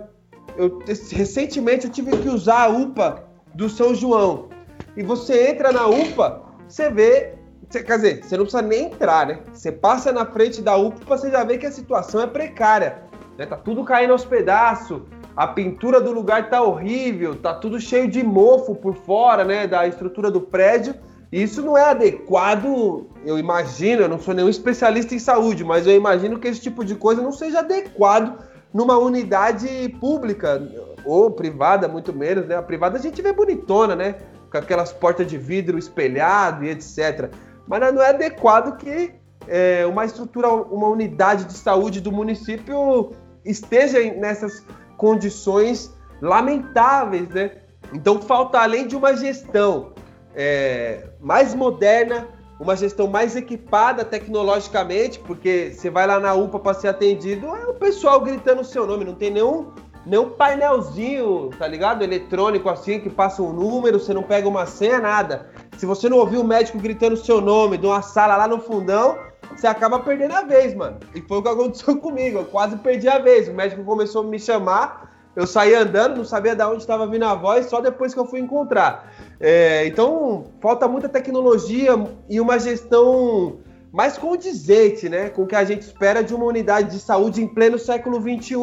eu, recentemente eu tive que usar a UPA do São João. E você entra na UPA, você vê Você, quer dizer, você não precisa nem entrar, né? Você passa na frente da UPA, você já vê que a situação é precária. Né? Tá tudo caindo aos pedaços, a pintura do lugar tá horrível, tá tudo cheio de mofo por fora, né, da estrutura do prédio. Isso não é adequado, eu imagino, eu não sou nenhum especialista em saúde, mas eu imagino que esse tipo de coisa não seja adequado numa unidade pública ou privada, muito menos, né? A privada a gente vê bonitona, né? Com aquelas portas de vidro espelhado e etc. Mas não é adequado que é, uma estrutura, uma unidade de saúde do município esteja nessas condições lamentáveis, né? Então falta além de uma gestão, é, mais moderna, uma gestão mais equipada tecnologicamente, porque você vai lá na UPA para ser atendido, é o pessoal gritando o seu nome, não tem nenhum, nenhum painelzinho, tá ligado? Eletrônico assim, que passa um número, você não pega uma senha, nada. Se você não ouvir o médico gritando o seu nome de uma sala lá no fundão, você acaba perdendo a vez, mano. E foi o que aconteceu comigo, eu quase perdi a vez. O médico começou a me chamar, eu saí andando, não sabia de onde estava vindo a voz, só depois que eu fui encontrar. É, então, falta muita tecnologia e uma gestão mais condizente né, com o que a gente espera de uma unidade de saúde em pleno século XXI.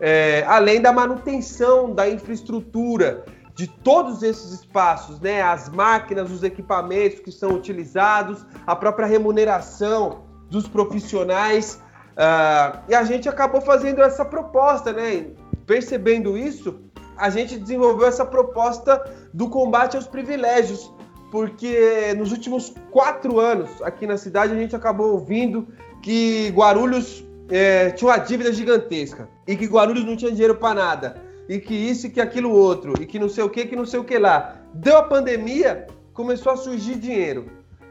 É, além da manutenção da infraestrutura de todos esses espaços, né, as máquinas, os equipamentos que são utilizados, a própria remuneração dos profissionais. Uh, e a gente acabou fazendo essa proposta, né? Percebendo isso, a gente desenvolveu essa proposta do combate aos privilégios, porque nos últimos quatro anos aqui na cidade a gente acabou ouvindo que Guarulhos é, tinha uma dívida gigantesca e que Guarulhos não tinha dinheiro para nada e que isso e que aquilo outro e que não sei o que que não sei o que lá. Deu a pandemia, começou a surgir dinheiro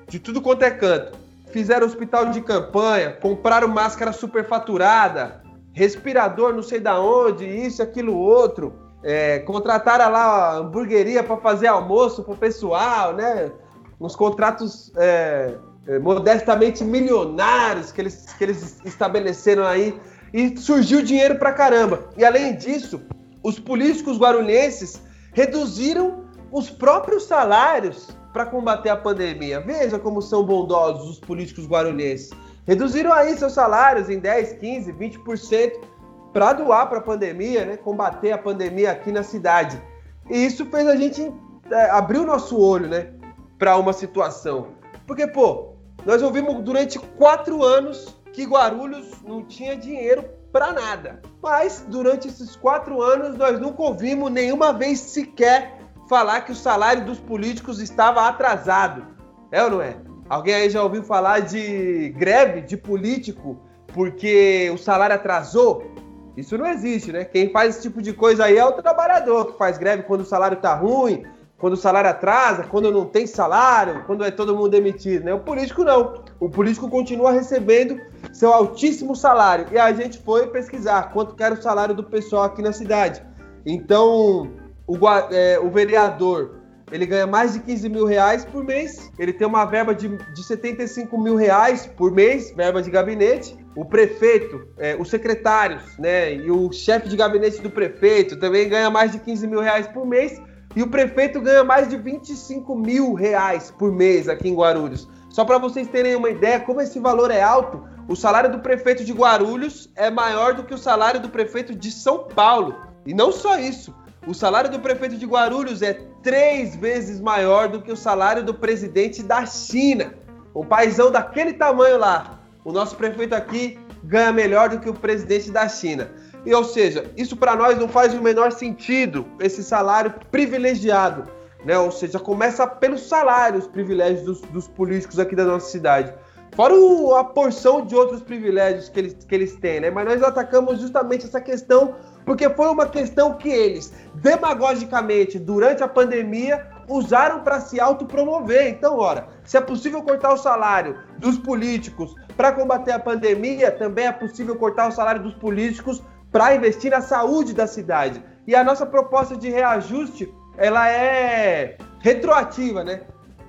de tudo quanto é canto. Fizeram hospital de campanha, compraram máscara superfaturada, respirador não sei da onde, isso, aquilo, outro. É, contrataram lá a hamburgueria para fazer almoço pro pessoal, né? Uns contratos é, é, modestamente milionários que eles, que eles estabeleceram aí. E surgiu dinheiro pra caramba. E além disso, os políticos guarulhenses reduziram os próprios salários para combater a pandemia. Veja como são bondosos os políticos guarulhenses. Reduziram aí seus salários em 10, 15, 20% para doar para a pandemia, né? combater a pandemia aqui na cidade. E isso fez a gente é, abrir o nosso olho né? para uma situação. Porque, pô, nós ouvimos durante quatro anos que Guarulhos não tinha dinheiro para nada. Mas durante esses quatro anos nós nunca ouvimos nenhuma vez sequer falar que o salário dos políticos estava atrasado. É ou não é? Alguém aí já ouviu falar de greve de político porque o salário atrasou? Isso não existe, né? Quem faz esse tipo de coisa aí é o trabalhador que faz greve quando o salário tá ruim, quando o salário atrasa, quando não tem salário, quando é todo mundo demitido, né? O político não. O político continua recebendo seu altíssimo salário. E a gente foi pesquisar quanto era o salário do pessoal aqui na cidade. Então, o, é, o vereador ele ganha mais de 15 mil reais por mês, ele tem uma verba de, de 75 mil reais por mês, verba de gabinete. O prefeito, é, os secretários, né, e o chefe de gabinete do prefeito também ganha mais de 15 mil reais por mês. E o prefeito ganha mais de 25 mil reais por mês aqui em Guarulhos. Só para vocês terem uma ideia como esse valor é alto, o salário do prefeito de Guarulhos é maior do que o salário do prefeito de São Paulo. E não só isso, o salário do prefeito de Guarulhos é três vezes maior do que o salário do presidente da China. Um paizão daquele tamanho lá. O nosso prefeito aqui ganha melhor do que o presidente da China. E ou seja, isso para nós não faz o menor sentido, esse salário privilegiado. Né? Ou seja, começa pelos salários privilégios dos, dos políticos aqui da nossa cidade. Fora o, a porção de outros privilégios que eles, que eles têm, né? Mas nós atacamos justamente essa questão porque foi uma questão que eles, demagogicamente, durante a pandemia, usaram para se autopromover. Então, ora, se é possível cortar o salário dos políticos para combater a pandemia, também é possível cortar o salário dos políticos para investir na saúde da cidade. E a nossa proposta de reajuste, ela é retroativa, né?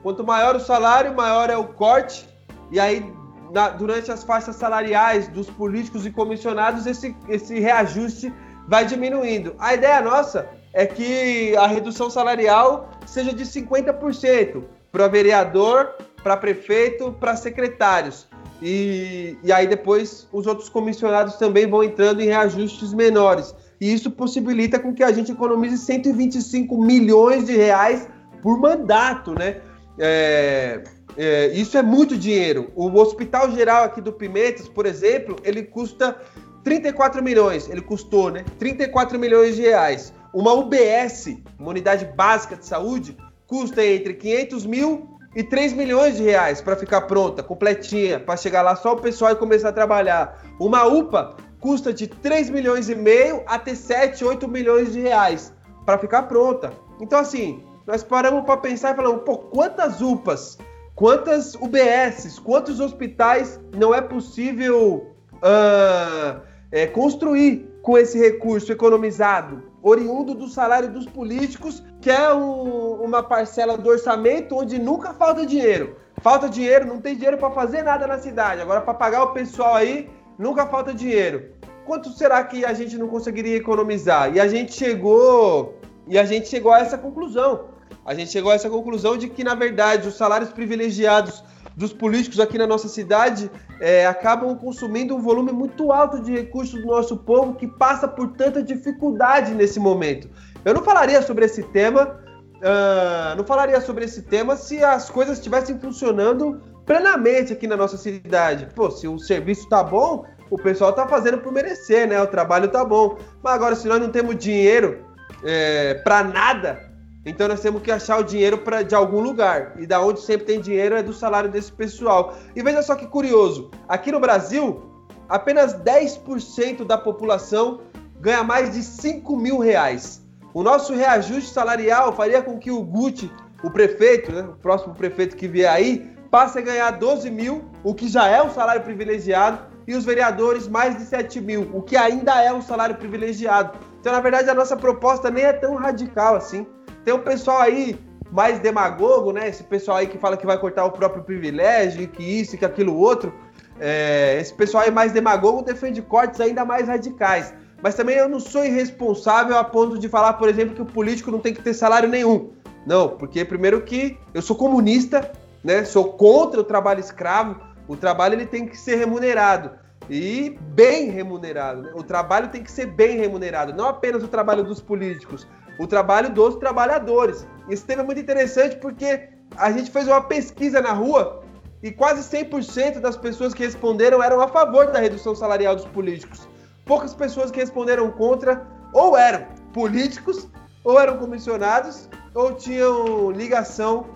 Quanto maior o salário, maior é o corte e aí, na, durante as faixas salariais dos políticos e comissionados, esse, esse reajuste vai diminuindo. A ideia nossa é que a redução salarial seja de 50% para vereador, para prefeito, para secretários. E, e aí depois os outros comissionados também vão entrando em reajustes menores. E isso possibilita com que a gente economize 125 milhões de reais por mandato, né? É, é, isso é muito dinheiro. O Hospital Geral aqui do Pimentas, por exemplo, ele custa 34 milhões. Ele custou, né? 34 milhões de reais. Uma UBS, uma unidade básica de saúde, custa entre 500 mil e 3 milhões de reais para ficar pronta, completinha, para chegar lá só o pessoal e começar a trabalhar. Uma UPA custa de 3 milhões e meio até 7, 8 milhões de reais para ficar pronta. Então, assim, nós paramos para pensar e falamos, pô, quantas UPAs, quantas UBSs, quantos hospitais não é possível uh, é, construir com esse recurso economizado, oriundo do salário dos políticos, que é um, uma parcela do orçamento onde nunca falta dinheiro. Falta dinheiro, não tem dinheiro para fazer nada na cidade. Agora, para pagar o pessoal aí, nunca falta dinheiro. Quanto será que a gente não conseguiria economizar? E a gente chegou, e a gente chegou a essa conclusão. A gente chegou a essa conclusão de que, na verdade, os salários privilegiados dos políticos aqui na nossa cidade é, acabam consumindo um volume muito alto de recursos do nosso povo que passa por tanta dificuldade nesse momento. Eu não falaria sobre esse tema, uh, não falaria sobre esse tema se as coisas estivessem funcionando plenamente aqui na nossa cidade. Pô, se o serviço tá bom, o pessoal tá fazendo por merecer, né? O trabalho tá bom. Mas agora, se nós não temos dinheiro é, para nada, então nós temos que achar o dinheiro de algum lugar. E da onde sempre tem dinheiro é do salário desse pessoal. E veja só que curioso: aqui no Brasil, apenas 10% da população ganha mais de 5 mil reais. O nosso reajuste salarial faria com que o Gucci, o prefeito, né, o próximo prefeito que vier aí, passe a ganhar 12 mil, o que já é um salário privilegiado, e os vereadores mais de 7 mil, o que ainda é um salário privilegiado. Então, na verdade, a nossa proposta nem é tão radical assim. Tem um pessoal aí mais demagogo, né? Esse pessoal aí que fala que vai cortar o próprio privilégio, que isso, que aquilo outro. É, esse pessoal aí mais demagogo defende cortes ainda mais radicais. Mas também eu não sou irresponsável a ponto de falar, por exemplo, que o político não tem que ter salário nenhum. Não, porque primeiro que eu sou comunista, né? Sou contra o trabalho escravo. O trabalho ele tem que ser remunerado e bem remunerado. Né? O trabalho tem que ser bem remunerado, não apenas o trabalho dos políticos, o trabalho dos trabalhadores. Esse tema é muito interessante porque a gente fez uma pesquisa na rua e quase 100% das pessoas que responderam eram a favor da redução salarial dos políticos. Poucas pessoas que responderam contra ou eram políticos, ou eram comissionados, ou tinham ligação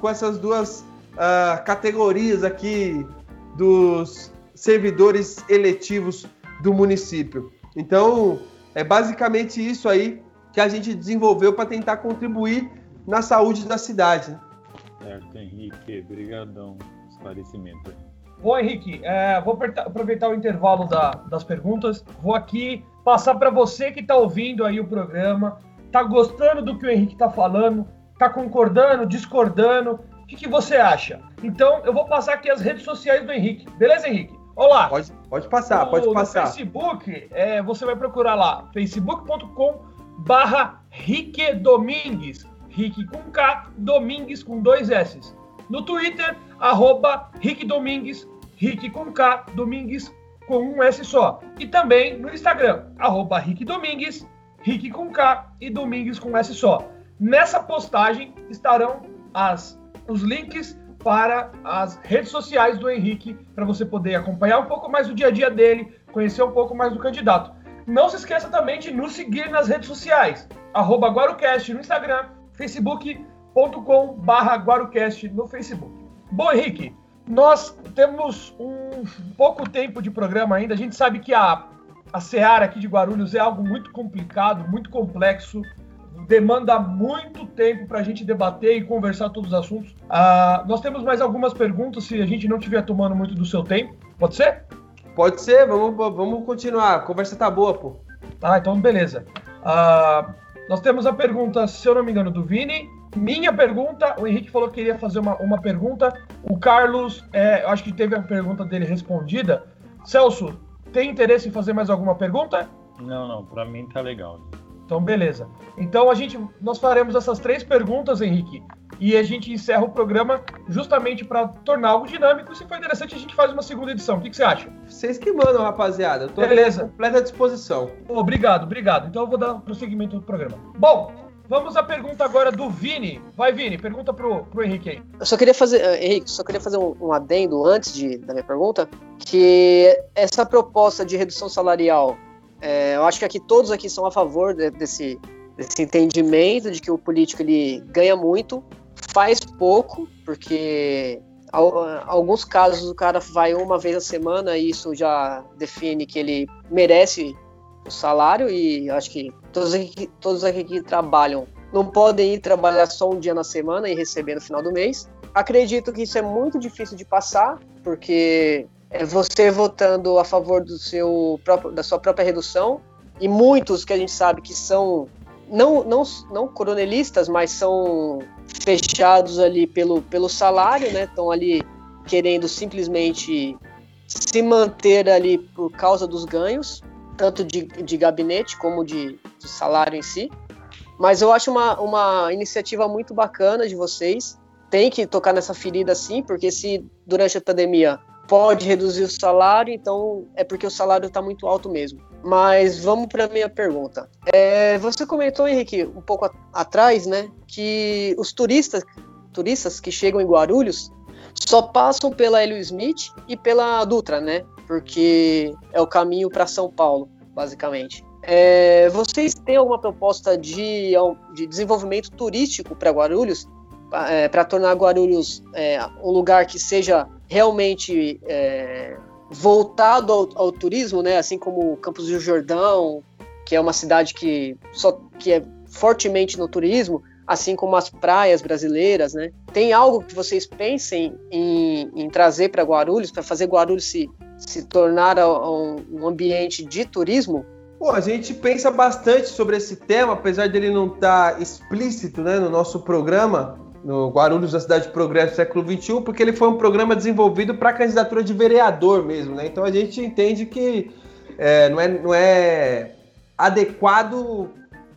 com essas duas uh, categorias aqui dos servidores eletivos do município. Então, é basicamente isso aí que a gente desenvolveu para tentar contribuir na saúde da cidade. Certo, Henrique, brigadão, esclarecimento. Bom, Henrique, é, vou aproveitar o intervalo da, das perguntas. Vou aqui passar para você que está ouvindo aí o programa, está gostando do que o Henrique está falando, está concordando, discordando, o que, que, você acha? Então, eu vou passar aqui as redes sociais do Henrique. Beleza, Henrique? Olá! Pode, pode passar, no, pode passar. No Facebook, é, você vai procurar lá, facebook.com barra Rique Domingues. Rick com K, Domingues com dois S. No Twitter, arroba Rick Domingues, Rick com K, Domingues com um S só. E também no Instagram, arroba Rick Domingues, Rick com K e Domingues com S só. Nessa postagem estarão as, os links para as redes sociais do Henrique, para você poder acompanhar um pouco mais do dia a dia dele, conhecer um pouco mais do candidato. Não se esqueça também de nos seguir nas redes sociais. Arroba no Instagram, facebook.com barra no Facebook. Bom, Henrique, nós temos um pouco tempo de programa ainda. A gente sabe que a, a Seara aqui de Guarulhos é algo muito complicado, muito complexo. Demanda muito tempo para a gente debater e conversar todos os assuntos. Uh, nós temos mais algumas perguntas, se a gente não estiver tomando muito do seu tempo. Pode ser? Pode ser, vamos, vamos continuar. A conversa tá boa, pô. Tá, então beleza. Uh, nós temos a pergunta, se eu não me engano, do Vini. Minha pergunta, o Henrique falou que queria fazer uma, uma pergunta. O Carlos, é, acho que teve a pergunta dele respondida. Celso, tem interesse em fazer mais alguma pergunta? Não, não, para mim tá legal. Então, beleza. Então a gente, nós faremos essas três perguntas, Henrique, e a gente encerra o programa justamente para tornar algo dinâmico. Se for interessante, a gente faz uma segunda edição. O que, que você acha? Vocês que mandam, rapaziada. Eu tô Beleza. à completa disposição. Obrigado, obrigado. Então eu vou dar prosseguimento do programa. Bom, vamos à pergunta agora do Vini. Vai, Vini, pergunta pro, pro Henrique aí. Eu só queria fazer, uh, Henrique, só queria fazer um, um adendo antes de, da minha pergunta, que essa proposta de redução salarial, é, eu acho que aqui todos aqui são a favor de, desse, desse entendimento de que o político ele ganha muito faz pouco, porque alguns casos o cara vai uma vez a semana e isso já define que ele merece o salário e acho que todos aqui, todos aqui que trabalham não podem ir trabalhar só um dia na semana e receber no final do mês. Acredito que isso é muito difícil de passar, porque é você votando a favor do seu próprio, da sua própria redução e muitos que a gente sabe que são não, não, não coronelistas, mas são fechados ali pelo, pelo salário, né? Estão ali querendo simplesmente se manter ali por causa dos ganhos, tanto de, de gabinete como de, de salário em si. Mas eu acho uma, uma iniciativa muito bacana de vocês. Tem que tocar nessa ferida sim, porque se durante a pandemia pode reduzir o salário, então é porque o salário está muito alto mesmo. Mas vamos para a minha pergunta. É, você comentou, Henrique, um pouco a, atrás, né, que os turistas, turistas que chegam em Guarulhos só passam pela Helio Smith e pela Dutra, né? Porque é o caminho para São Paulo, basicamente. É, vocês têm alguma proposta de, de desenvolvimento turístico para Guarulhos? É, para tornar Guarulhos é, um lugar que seja realmente é, voltado ao, ao, turismo, né? Assim como Campos do Jordão, que é uma cidade que só que é fortemente no turismo, assim como as praias brasileiras, né? Tem algo que vocês pensem em, em trazer para Guarulhos, para fazer Guarulhos se, se tornar um, um, ambiente de turismo? Pô, a gente pensa bastante sobre esse tema, apesar dele não estar tá explícito né, no nosso programa, no Guarulhos da Cidade de Progresso século XXI, porque ele foi um programa desenvolvido para candidatura de vereador mesmo, né? Então a gente entende que é, não, é, não é adequado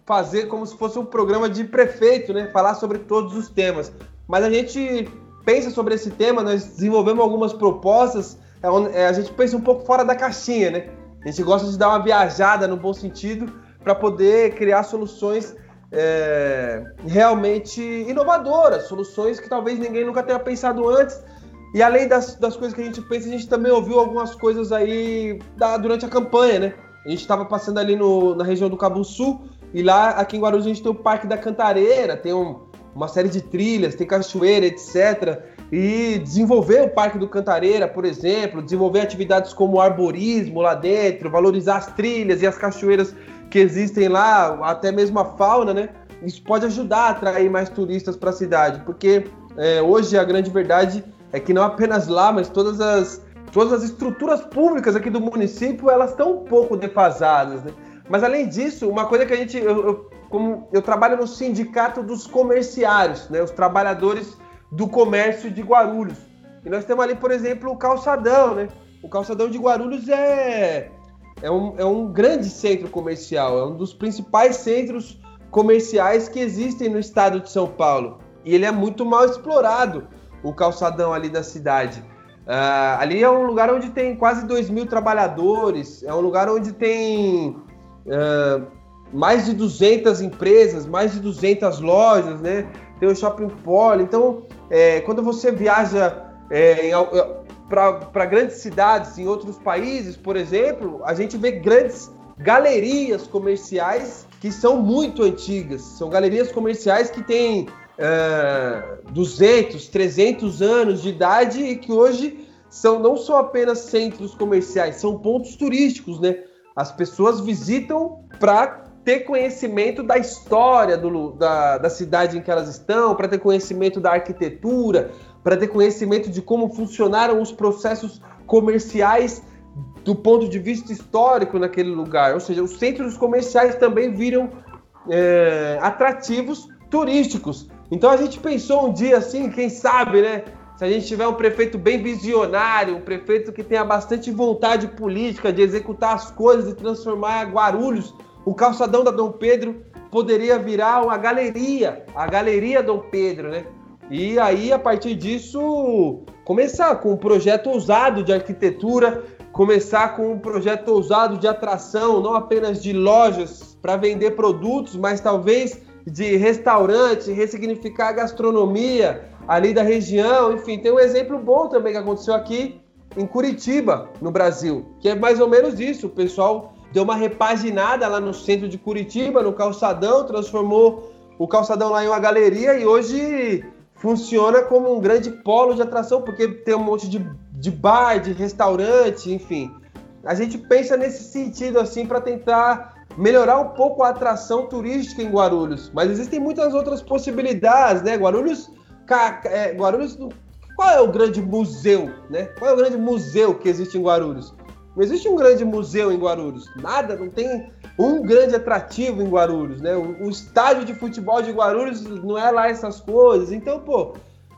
fazer como se fosse um programa de prefeito, né? Falar sobre todos os temas. Mas a gente pensa sobre esse tema, nós desenvolvemos algumas propostas, é, é, a gente pensa um pouco fora da caixinha, né? A gente gosta de dar uma viajada no bom sentido para poder criar soluções é, realmente inovadoras, soluções que talvez ninguém nunca tenha pensado antes. E além das, das coisas que a gente pensa, a gente também ouviu algumas coisas aí da, durante a campanha, né? A gente estava passando ali no, na região do Cabo Sul e lá, aqui em Guarulhos, a gente tem o Parque da Cantareira, tem um, uma série de trilhas, tem cachoeira, etc. E desenvolver o Parque do Cantareira, por exemplo, desenvolver atividades como arborismo lá dentro, valorizar as trilhas e as cachoeiras que existem lá, até mesmo a fauna, né? Isso pode ajudar a atrair mais turistas para a cidade, porque é, hoje a grande verdade é que não apenas lá, mas todas as, todas as estruturas públicas aqui do município elas estão um pouco defasadas, né? Mas além disso, uma coisa que a gente. Eu, eu, como eu trabalho no sindicato dos comerciários, né? Os trabalhadores do comércio de Guarulhos. E nós temos ali, por exemplo, o calçadão, né? O calçadão de Guarulhos é, é, um, é um grande centro comercial, é um dos principais centros comerciais que existem no estado de São Paulo. E ele é muito mal explorado, o calçadão ali da cidade. Uh, ali é um lugar onde tem quase 2 mil trabalhadores, é um lugar onde tem uh, mais de 200 empresas, mais de 200 lojas, né? Tem o Shopping Polo. Então, é, quando você viaja é, para grandes cidades em outros países, por exemplo, a gente vê grandes galerias comerciais que são muito antigas. São galerias comerciais que têm uh, 200, 300 anos de idade e que hoje são não são apenas centros comerciais, são pontos turísticos, né? As pessoas visitam para ter conhecimento da história do, da, da cidade em que elas estão, para ter conhecimento da arquitetura, para ter conhecimento de como funcionaram os processos comerciais do ponto de vista histórico naquele lugar. Ou seja, os centros comerciais também viram é, atrativos turísticos. Então a gente pensou um dia assim, quem sabe, né? se a gente tiver um prefeito bem visionário, um prefeito que tenha bastante vontade política de executar as coisas e transformar Guarulhos, o calçadão da Dom Pedro poderia virar uma galeria, a Galeria Dom Pedro, né? E aí, a partir disso, começar com um projeto ousado de arquitetura, começar com um projeto ousado de atração, não apenas de lojas para vender produtos, mas talvez de restaurante, ressignificar a gastronomia, ali da região. Enfim, tem um exemplo bom também que aconteceu aqui em Curitiba, no Brasil, que é mais ou menos isso. O pessoal deu uma repaginada lá no centro de Curitiba, no calçadão, transformou o calçadão lá em uma galeria e hoje funciona como um grande polo de atração, porque tem um monte de, de bar, de restaurante, enfim. A gente pensa nesse sentido assim para tentar melhorar um pouco a atração turística em Guarulhos. Mas existem muitas outras possibilidades, né? Guarulhos, é, Guarulhos, qual é o grande museu, né? Qual é o grande museu que existe em Guarulhos? Não existe um grande museu em Guarulhos, nada, não tem um grande atrativo em Guarulhos, né? O, o estádio de futebol de Guarulhos não é lá essas coisas. Então, pô,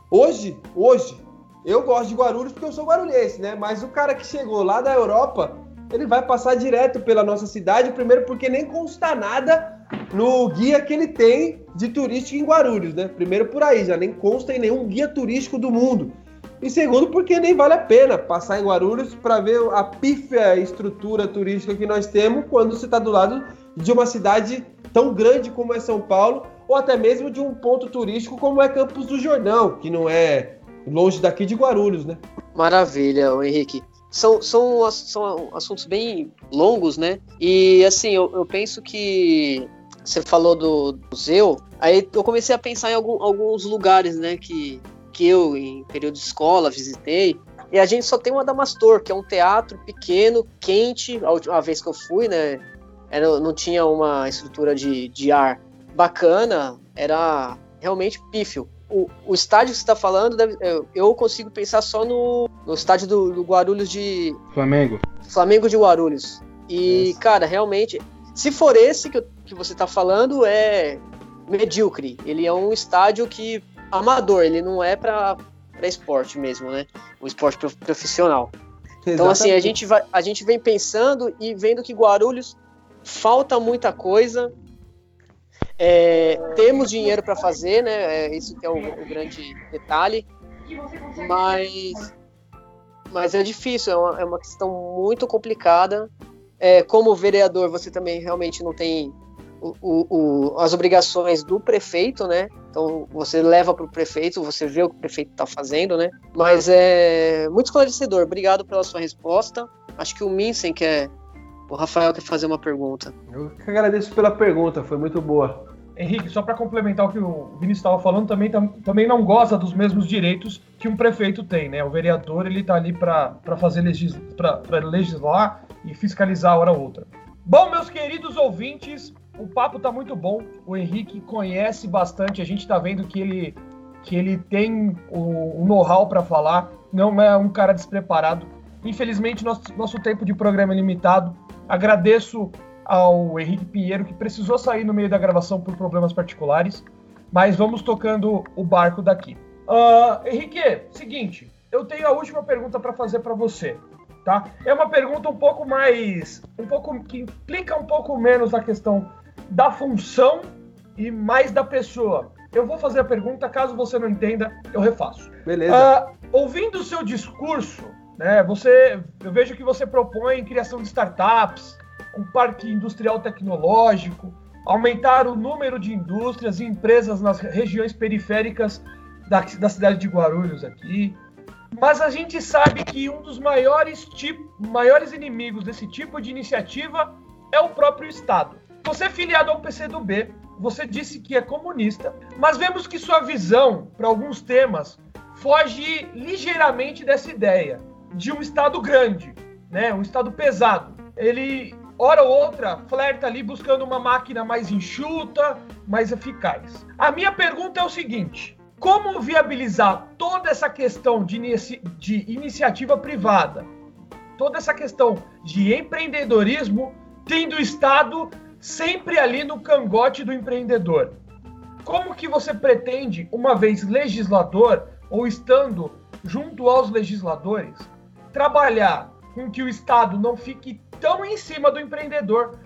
hoje, hoje, eu gosto de Guarulhos porque eu sou guarulhense, né? Mas o cara que chegou lá da Europa, ele vai passar direto pela nossa cidade, primeiro porque nem consta nada no guia que ele tem de turístico em Guarulhos, né? Primeiro por aí, já nem consta em nenhum guia turístico do mundo. E segundo, porque nem vale a pena passar em Guarulhos para ver a pífia estrutura turística que nós temos quando você está do lado de uma cidade tão grande como é São Paulo, ou até mesmo de um ponto turístico como é Campos do Jordão, que não é longe daqui de Guarulhos, né? Maravilha, Henrique. São, são, são assuntos bem longos, né? E assim, eu, eu penso que você falou do museu, aí eu comecei a pensar em algum, alguns lugares, né, que que eu, em período de escola, visitei. E a gente só tem o Adamastor, que é um teatro pequeno, quente. A última vez que eu fui, né? Era, não tinha uma estrutura de, de ar bacana, era realmente pífio. O, o estádio que você está falando, deve, eu consigo pensar só no, no estádio do, do, Guarulhos de. Flamengo. Flamengo de Guarulhos. E, cara, realmente, se for esse que, que você está falando, é medíocre. Ele é um estádio que amador, ele não é para esporte mesmo, né? O esporte profissional. Exatamente. Então, assim, a gente, vai, a gente vem pensando e vendo que Guarulhos falta muita coisa. É, temos dinheiro para fazer, né? É, isso que é o, o, grande detalhe. Mas, mas é difícil, é uma, é uma questão muito complicada. É, como vereador, você também realmente não tem o, o, as obrigações do prefeito, né? Então você leva para o prefeito, você vê o que o prefeito está fazendo, né? Mas é muito esclarecedor. Obrigado pela sua resposta. Acho que o Minsen quer. O Rafael quer fazer uma pergunta. Eu que agradeço pela pergunta, foi muito boa. Henrique, só para complementar o que o Vinícius estava falando, também, também não goza dos mesmos direitos que um prefeito tem, né? O vereador ele está ali para fazer legis, legislar e fiscalizar a hora ou outra. Bom, meus queridos ouvintes, o papo tá muito bom. O Henrique conhece bastante. A gente tá vendo que ele, que ele tem o, o know-how para falar. Não é um cara despreparado. Infelizmente, nosso, nosso tempo de programa é limitado. Agradeço ao Henrique Pinheiro, que precisou sair no meio da gravação por problemas particulares. Mas vamos tocando o barco daqui. Uh, Henrique, seguinte, eu tenho a última pergunta para fazer para você tá? É uma pergunta um pouco mais, um pouco que implica um pouco menos na questão da função e mais da pessoa. Eu vou fazer a pergunta, caso você não entenda, eu refaço. Beleza. Uh, ouvindo o seu discurso, né, você, eu vejo que você propõe criação de startups, um parque industrial tecnológico, aumentar o número de indústrias e empresas nas regiões periféricas da, da cidade de Guarulhos aqui. Mas a gente sabe que um dos maiores, tipo, maiores inimigos desse tipo de iniciativa é o próprio Estado. Você é filiado ao PCdoB, você disse que é comunista, mas vemos que sua visão para alguns temas foge ligeiramente dessa ideia de um Estado grande, né? um Estado pesado. Ele, hora ou outra, flerta ali buscando uma máquina mais enxuta, mais eficaz. A minha pergunta é o seguinte: como viabilizar toda essa questão de, inici de iniciativa privada, toda essa questão de empreendedorismo, tendo o Estado sempre ali no cangote do empreendedor. Como que você pretende, uma vez legislador ou estando junto aos legisladores, trabalhar com que o Estado não fique tão em cima do empreendedor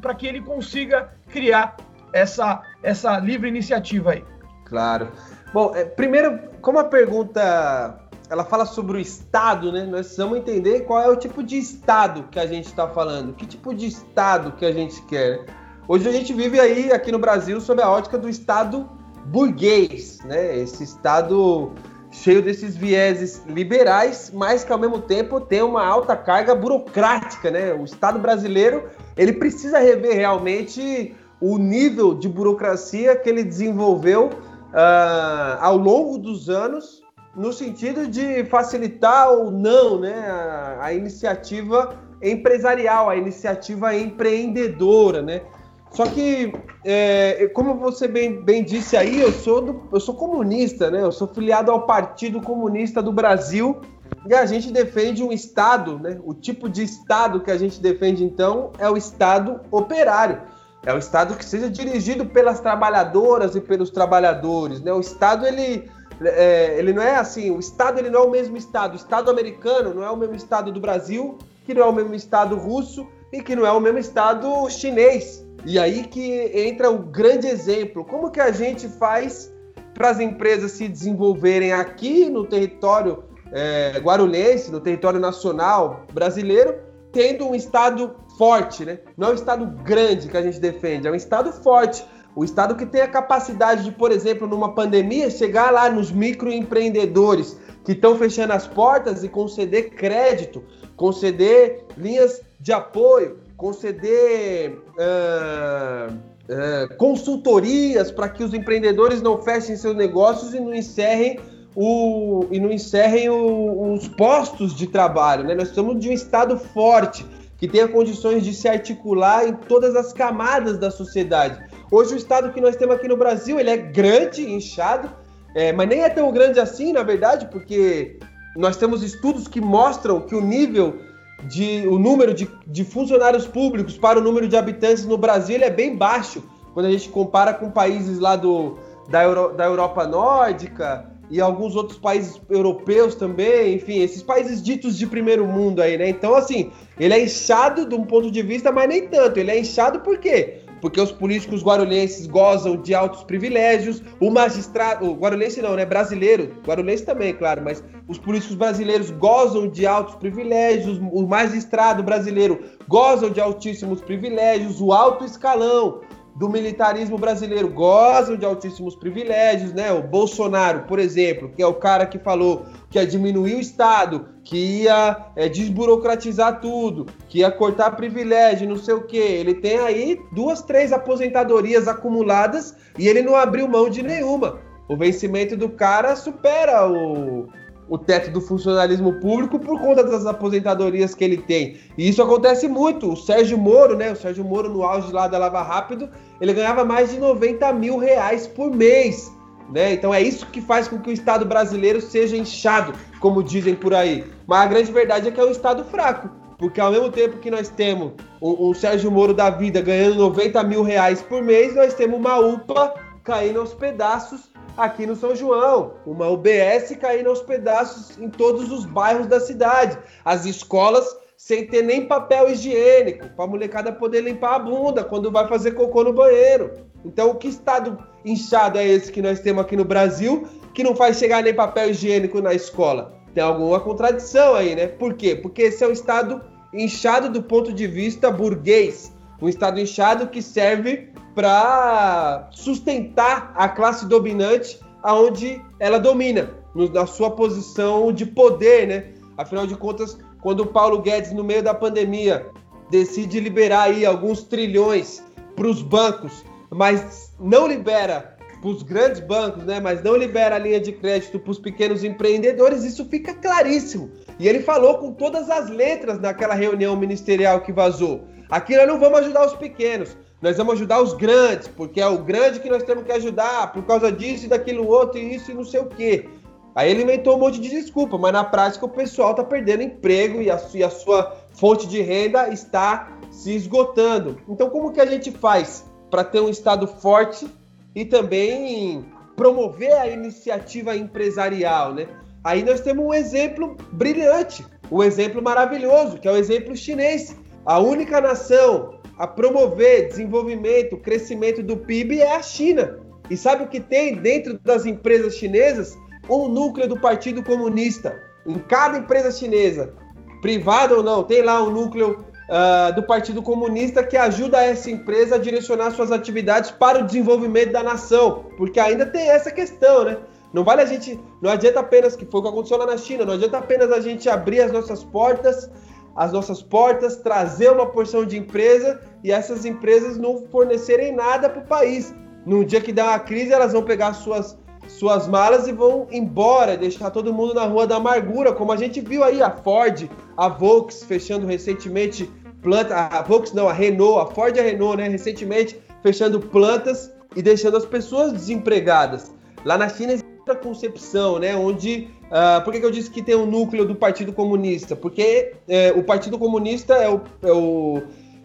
para que ele consiga criar essa essa livre iniciativa aí? Claro. Bom, é, primeiro, como a pergunta ela fala sobre o Estado, né? Nós precisamos entender qual é o tipo de Estado que a gente está falando, que tipo de Estado que a gente quer. Hoje a gente vive aí, aqui no Brasil, sob a ótica do Estado burguês, né? Esse Estado cheio desses vieses liberais, mas que ao mesmo tempo tem uma alta carga burocrática, né? O Estado brasileiro ele precisa rever realmente o nível de burocracia que ele desenvolveu uh, ao longo dos anos no sentido de facilitar ou não né, a, a iniciativa empresarial, a iniciativa empreendedora, né? Só que, é, como você bem, bem disse aí, eu sou, do, eu sou comunista, né? Eu sou filiado ao Partido Comunista do Brasil e a gente defende um Estado, né? O tipo de Estado que a gente defende, então, é o Estado operário. É o Estado que seja dirigido pelas trabalhadoras e pelos trabalhadores, né? O Estado, ele, é, ele não é assim, o Estado ele não é o mesmo Estado. O Estado americano não é o mesmo Estado do Brasil, que não é o mesmo Estado russo e que não é o mesmo Estado chinês. E aí que entra o grande exemplo. Como que a gente faz para as empresas se desenvolverem aqui no território é, guarulhense, no território nacional brasileiro, tendo um Estado forte, né? Não é um Estado grande que a gente defende, é um Estado forte. O Estado que tem a capacidade de, por exemplo, numa pandemia, chegar lá nos microempreendedores que estão fechando as portas e conceder crédito, conceder linhas de apoio, conceder uh, uh, consultorias para que os empreendedores não fechem seus negócios e não encerrem o, e não encerrem o, os postos de trabalho. Né? Nós estamos de um Estado forte, que tenha condições de se articular em todas as camadas da sociedade. Hoje o Estado que nós temos aqui no Brasil, ele é grande, inchado, é, mas nem é tão grande assim, na verdade, porque nós temos estudos que mostram que o nível de o número de, de funcionários públicos para o número de habitantes no Brasil é bem baixo quando a gente compara com países lá do, da, Euro, da Europa nórdica e alguns outros países europeus também, enfim, esses países ditos de primeiro mundo aí, né? Então, assim, ele é inchado de um ponto de vista, mas nem tanto. Ele é inchado por quê? Porque os políticos guarulhenses gozam de altos privilégios, o magistrado, o guarulhense não, né? Brasileiro, guarulhense também, claro, mas os políticos brasileiros gozam de altos privilégios, o magistrado brasileiro gozam de altíssimos privilégios, o alto escalão do militarismo brasileiro gozam de altíssimos privilégios, né? O Bolsonaro, por exemplo, que é o cara que falou que ia diminuir o Estado, que ia é, desburocratizar tudo, que ia cortar privilégio, não sei o quê. Ele tem aí duas, três aposentadorias acumuladas e ele não abriu mão de nenhuma. O vencimento do cara supera o, o teto do funcionalismo público por conta das aposentadorias que ele tem. E isso acontece muito. O Sérgio Moro, né? O Sérgio Moro, no auge lá da Lava Rápido, ele ganhava mais de 90 mil reais por mês. Né? Então é isso que faz com que o Estado brasileiro seja inchado, como dizem por aí. Mas a grande verdade é que é um Estado fraco. Porque ao mesmo tempo que nós temos o, o Sérgio Moro da vida ganhando 90 mil reais por mês, nós temos uma UPA caindo aos pedaços aqui no São João, uma UBS caindo aos pedaços em todos os bairros da cidade, as escolas sem ter nem papel higiênico, para a molecada poder limpar a bunda quando vai fazer cocô no banheiro. Então, que estado inchado é esse que nós temos aqui no Brasil, que não faz chegar nem papel higiênico na escola? Tem alguma contradição aí, né? Por quê? Porque esse é um estado inchado do ponto de vista burguês, um estado inchado que serve para sustentar a classe dominante aonde ela domina, na sua posição de poder, né? Afinal de contas, quando o Paulo Guedes, no meio da pandemia, decide liberar aí alguns trilhões para os bancos, mas não libera para os grandes bancos, né? Mas não libera a linha de crédito para os pequenos empreendedores, isso fica claríssimo. E ele falou com todas as letras naquela reunião ministerial que vazou. Aqui nós não vamos ajudar os pequenos, nós vamos ajudar os grandes, porque é o grande que nós temos que ajudar, por causa disso e daquilo outro, e isso e não sei o quê. Aí ele inventou um monte de desculpa, mas na prática o pessoal está perdendo emprego e a, e a sua fonte de renda está se esgotando. Então, como que a gente faz para ter um Estado forte e também promover a iniciativa empresarial, né? Aí nós temos um exemplo brilhante, um exemplo maravilhoso, que é o exemplo chinês. A única nação a promover desenvolvimento, crescimento do PIB é a China. E sabe o que tem dentro das empresas chinesas? Um núcleo do Partido Comunista. Em cada empresa chinesa, privada ou não, tem lá um núcleo uh, do Partido Comunista que ajuda essa empresa a direcionar suas atividades para o desenvolvimento da nação. Porque ainda tem essa questão, né? Não vale a gente. Não adianta apenas, que foi o que aconteceu lá na China, não adianta apenas a gente abrir as nossas portas as nossas portas, trazer uma porção de empresa e essas empresas não fornecerem nada para o país. No dia que dá uma crise, elas vão pegar suas, suas malas e vão embora, deixar todo mundo na rua da amargura, como a gente viu aí a Ford, a Volks fechando recentemente planta, a Volks não, a Renault, a Ford e a Renault, né, recentemente fechando plantas e deixando as pessoas desempregadas. Lá na China outra concepção, né, onde uh, por que, que, eu disse que tem um núcleo do Partido Comunista? Porque é, o Partido Comunista é o, é o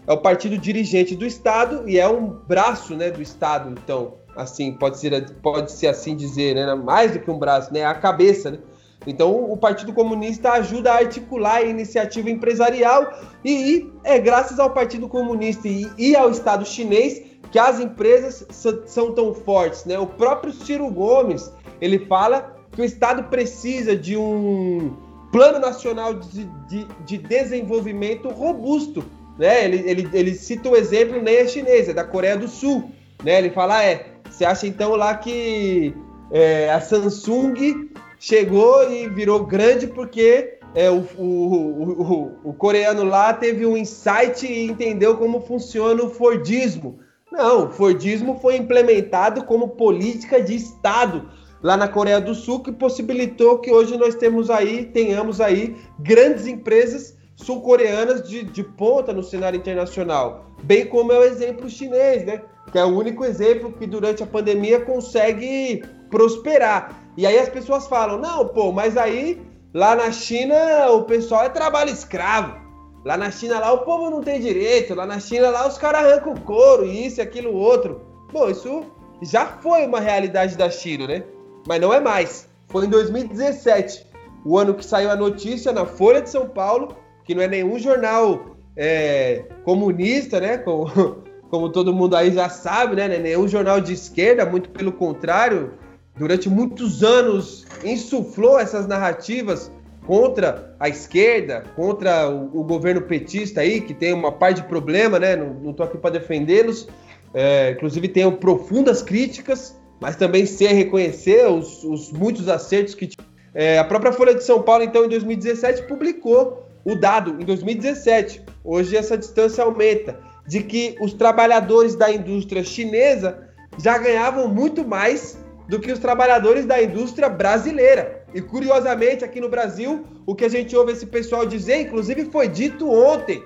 é o partido dirigente do Estado e é um braço né, do Estado, então, assim, pode ser, pode ser assim dizer, né? Mais do que um braço, né? A cabeça, né? Então, o Partido Comunista ajuda a articular a iniciativa empresarial e, e é graças ao Partido Comunista e, e, ao Estado chinês que as empresas são tão fortes, né? O próprio Ciro Gomes, ele fala que o Estado precisa de um plano nacional de, de, de desenvolvimento robusto, né? Ele, ele, ele cita o exemplo nem é chinês, é da Coreia do Sul, né? Ele fala, é, você acha então lá que é, a Samsung chegou e virou grande porque é, o, o, o, o, coreano lá teve um insight e entendeu como funciona o Fordismo. Não, o Fordismo foi implementado como política de Estado lá na Coreia do Sul que possibilitou que hoje nós temos aí, tenhamos aí grandes empresas sul-coreanas de, de ponta no cenário internacional, bem como é o exemplo chinês, né? Que é o único exemplo que durante a pandemia consegue prosperar. E aí as pessoas falam: não, pô, mas aí lá na China o pessoal é trabalho escravo. Lá na China lá o povo não tem direito. Lá na China lá os caras arrancam couro, isso aquilo outro. Bom, isso já foi uma realidade da China, né? Mas não é mais. Foi em 2017, o ano que saiu a notícia na Folha de São Paulo que não é nenhum jornal é, comunista, né? Como, como todo mundo aí já sabe, né? É nenhum jornal de esquerda, muito pelo contrário. Durante muitos anos insuflou essas narrativas contra a esquerda, contra o, o, governo petista aí, que tem uma parte de problema, né? Não, não tô aqui para defendê-los. É, inclusive tenho profundas críticas, mas também sei reconhecer os, os muitos acertos que é, a própria Folha de São Paulo, então, em 2017, publicou o dado em 2017, hoje essa distância aumenta, de que os trabalhadores da indústria chinesa já ganhavam muito mais do que os trabalhadores da indústria brasileira. E curiosamente, aqui no Brasil, o que a gente ouve esse pessoal dizer, inclusive foi dito ontem,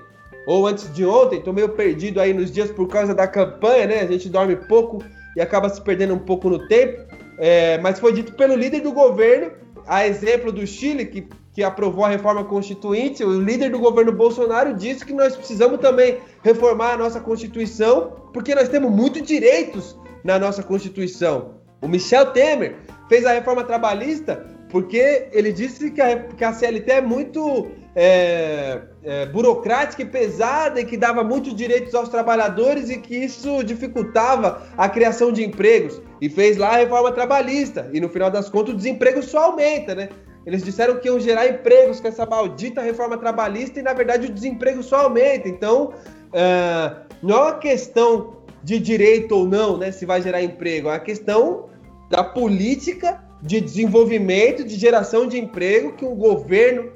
ou antes de ontem, tô meio perdido aí nos dias por causa da campanha, né? A gente dorme pouco e acaba se perdendo um pouco no tempo. É, mas foi dito pelo líder do governo, a exemplo do Chile, que que aprovou a reforma constituinte, o líder do governo Bolsonaro disse que nós precisamos também reformar a nossa Constituição, porque nós temos muitos direitos na nossa Constituição. O Michel Temer fez a reforma trabalhista porque ele disse que a, que a CLT é muito é, é, burocrática e pesada e que dava muitos direitos aos trabalhadores e que isso dificultava a criação de empregos. E fez lá a reforma trabalhista. E no final das contas o desemprego só aumenta, né? Eles disseram que iam gerar empregos com essa maldita reforma trabalhista e, na verdade, o desemprego só aumenta. Então, uh, não é uma questão de direito ou não, né, se vai gerar emprego, é uma questão da política de desenvolvimento, de geração de emprego que o governo,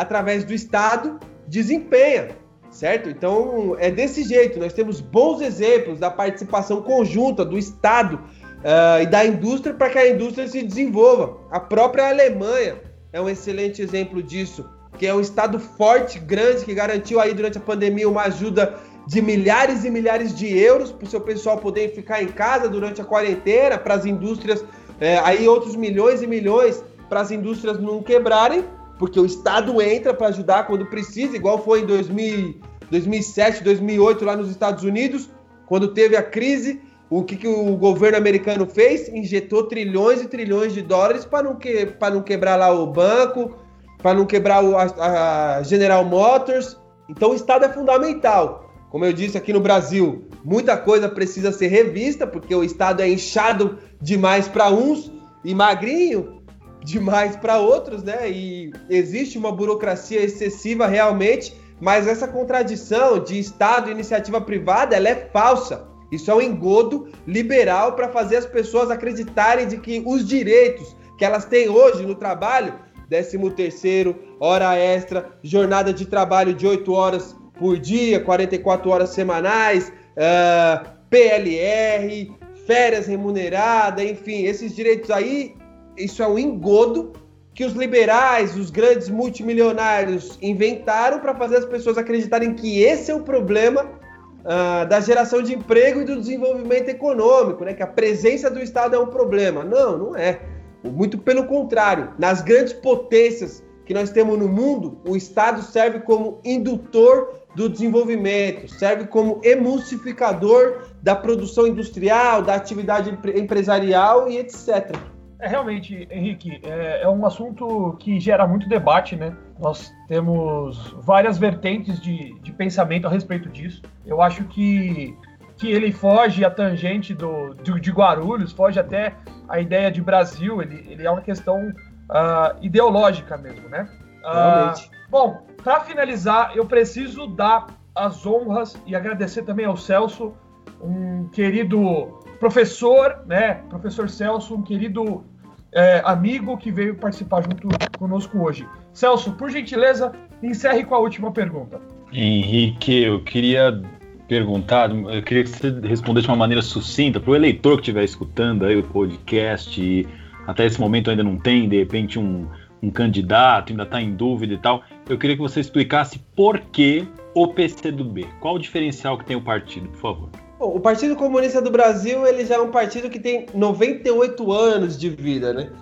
através do Estado, desempenha, certo? Então, é desse jeito. Nós temos bons exemplos da participação conjunta do Estado uh, e da indústria para que a indústria se desenvolva. A própria Alemanha é um excelente exemplo disso, que é um estado forte, grande, que garantiu aí durante a pandemia uma ajuda de milhares e milhares de euros para o seu pessoal poder ficar em casa durante a quarentena, para as indústrias, é, aí outros milhões e milhões para as indústrias não quebrarem, porque o Estado entra para ajudar quando precisa, igual foi em 2000, 2007, 2008 lá nos Estados Unidos, quando teve a crise, o que, que o governo americano fez? Injetou trilhões e trilhões de dólares para não, que, não quebrar lá o banco, para não quebrar o, a, a General Motors. Então o Estado é fundamental. Como eu disse aqui no Brasil, muita coisa precisa ser revista, porque o Estado é inchado demais para uns e magrinho demais para outros, né? E existe uma burocracia excessiva realmente, mas essa contradição de Estado e iniciativa privada, ela é falsa. Isso é um engodo liberal para fazer as pessoas acreditarem de que os direitos que elas têm hoje no trabalho, 13 terceiro, hora extra, jornada de trabalho de 8 horas por dia, 44 horas semanais, uh, PLR, férias remuneradas, enfim, esses direitos aí, isso é um engodo que os liberais, os grandes multimilionários inventaram para fazer as pessoas acreditarem que esse é o problema uh, da geração de emprego e do desenvolvimento econômico, né? Que a presença do Estado é um problema. Não, não é. Muito pelo contrário. Nas grandes potências que nós temos no mundo, o Estado serve como indutor do desenvolvimento, serve como emulsificador da produção industrial, da atividade empresarial e etc. É realmente, Henrique, é, é, um assunto que gera muito debate, né? Nós temos várias vertentes de, de pensamento a respeito disso. Eu acho que, que ele foge à tangente do, de, de Guarulhos, foge até a ideia de Brasil, ele, ele é uma questão uh, ideológica mesmo, né? Uh, realmente. Bom, para finalizar, eu preciso dar as honras e agradecer também ao Celso, um querido professor, né? Professor Celso, um querido é, amigo que veio participar junto conosco hoje. Celso, por gentileza, encerre com a última pergunta. Henrique, eu queria perguntar, eu queria que você respondesse de uma maneira sucinta para o eleitor que estiver escutando aí o podcast e até esse momento ainda não tem, de repente, um, um candidato, ainda está em dúvida e tal. Eu queria que você explicasse por que o PCdoB. Qual o diferencial que tem o partido, por favor? Bom, o Partido Comunista do Brasil ele já é um partido que tem 98 anos de vida, né?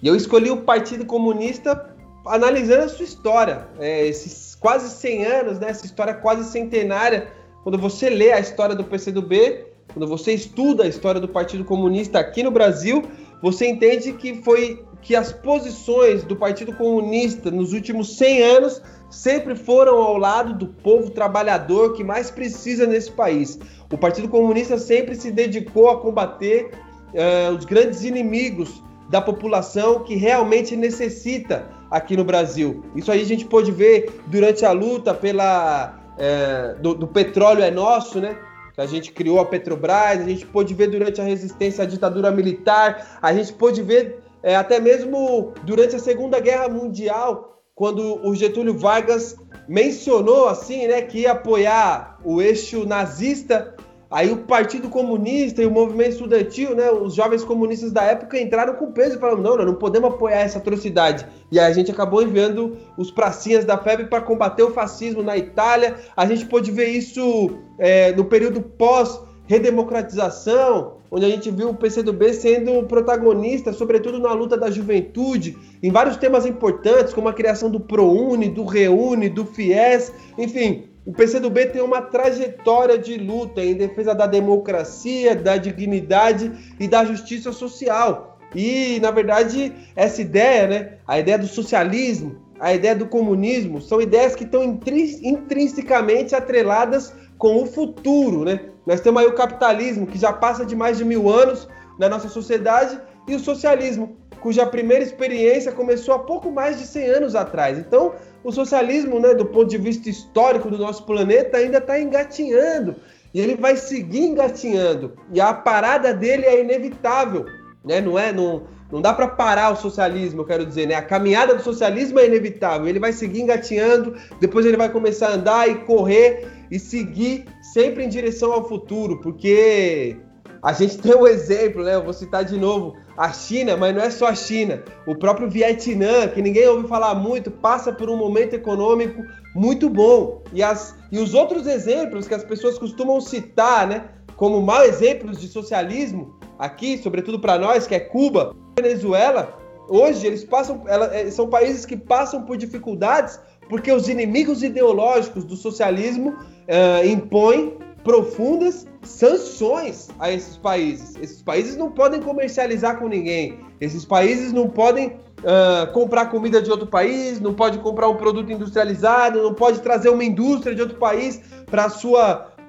E eu escolhi o Partido Comunista analisando a sua história, é, esses quase 100 anos, né? Essa história quase centenária. Quando você lê a história do PCdoB, quando você estuda a história do Partido Comunista aqui no Brasil, você entende que foi que as posições do Partido Comunista nos últimos 100 anos sempre foram ao lado do povo trabalhador que mais precisa nesse país. O Partido Comunista sempre se dedicou a combater uh, os grandes inimigos da população que realmente necessita aqui no Brasil. Isso aí a gente pôde ver durante a luta pela uh, do, do, petróleo é nosso, né? A gente criou a Petrobras, a gente pôde ver durante a resistência à ditadura militar, a gente pôde ver uh, até mesmo durante a Segunda Guerra Mundial quando o Getúlio Vargas mencionou assim, né, que ia apoiar o eixo nazista, aí o Partido Comunista e o movimento estudantil, né, os jovens comunistas da época entraram com peso e falaram: não, não podemos apoiar essa atrocidade. E aí a gente acabou enviando os pracinhas da febre para combater o fascismo na Itália. A gente pôde ver isso é, no período pós redemocratização, onde a gente viu o PCdoB sendo protagonista, sobretudo na luta da juventude, em vários temas importantes, como a criação do ProUni, do Reúne, do FIES, enfim. O PCdoB tem uma trajetória de luta em defesa da democracia, da dignidade e da justiça social. E, na verdade, essa ideia, né, a ideia do socialismo, a ideia do comunismo, são ideias que estão intrinsecamente atreladas com o futuro, né? Nós temos aí o capitalismo, que já passa de mais de mil anos na nossa sociedade, e o socialismo, cuja primeira experiência começou há pouco mais de 100 anos atrás. Então, o socialismo, né, do ponto de vista histórico do nosso planeta, ainda está engatinhando. E ele vai seguir engatinhando. E a parada dele é inevitável. Né? Não é. Não, não dá para parar o socialismo, eu quero dizer, né? A caminhada do socialismo é inevitável. Ele vai seguir engatinhando, depois ele vai começar a andar e correr e seguir sempre em direção ao futuro, porque a gente tem um exemplo, né? Eu vou citar de novo a China, mas não é só a China. O próprio Vietnã, que ninguém ouve falar muito, passa por um momento econômico muito bom. E, as, e os outros exemplos que as pessoas costumam citar, né? Como mau exemplos de socialismo, aqui, sobretudo para nós, que é Cuba, Venezuela, hoje eles passam, ela, é, são países que passam por dificuldades porque os inimigos ideológicos do socialismo uh, impõem profundas sanções a esses países. Esses países não podem comercializar com ninguém. Esses países não podem uh, comprar comida de outro país, não pode comprar um produto industrializado, não pode trazer uma indústria de outro país para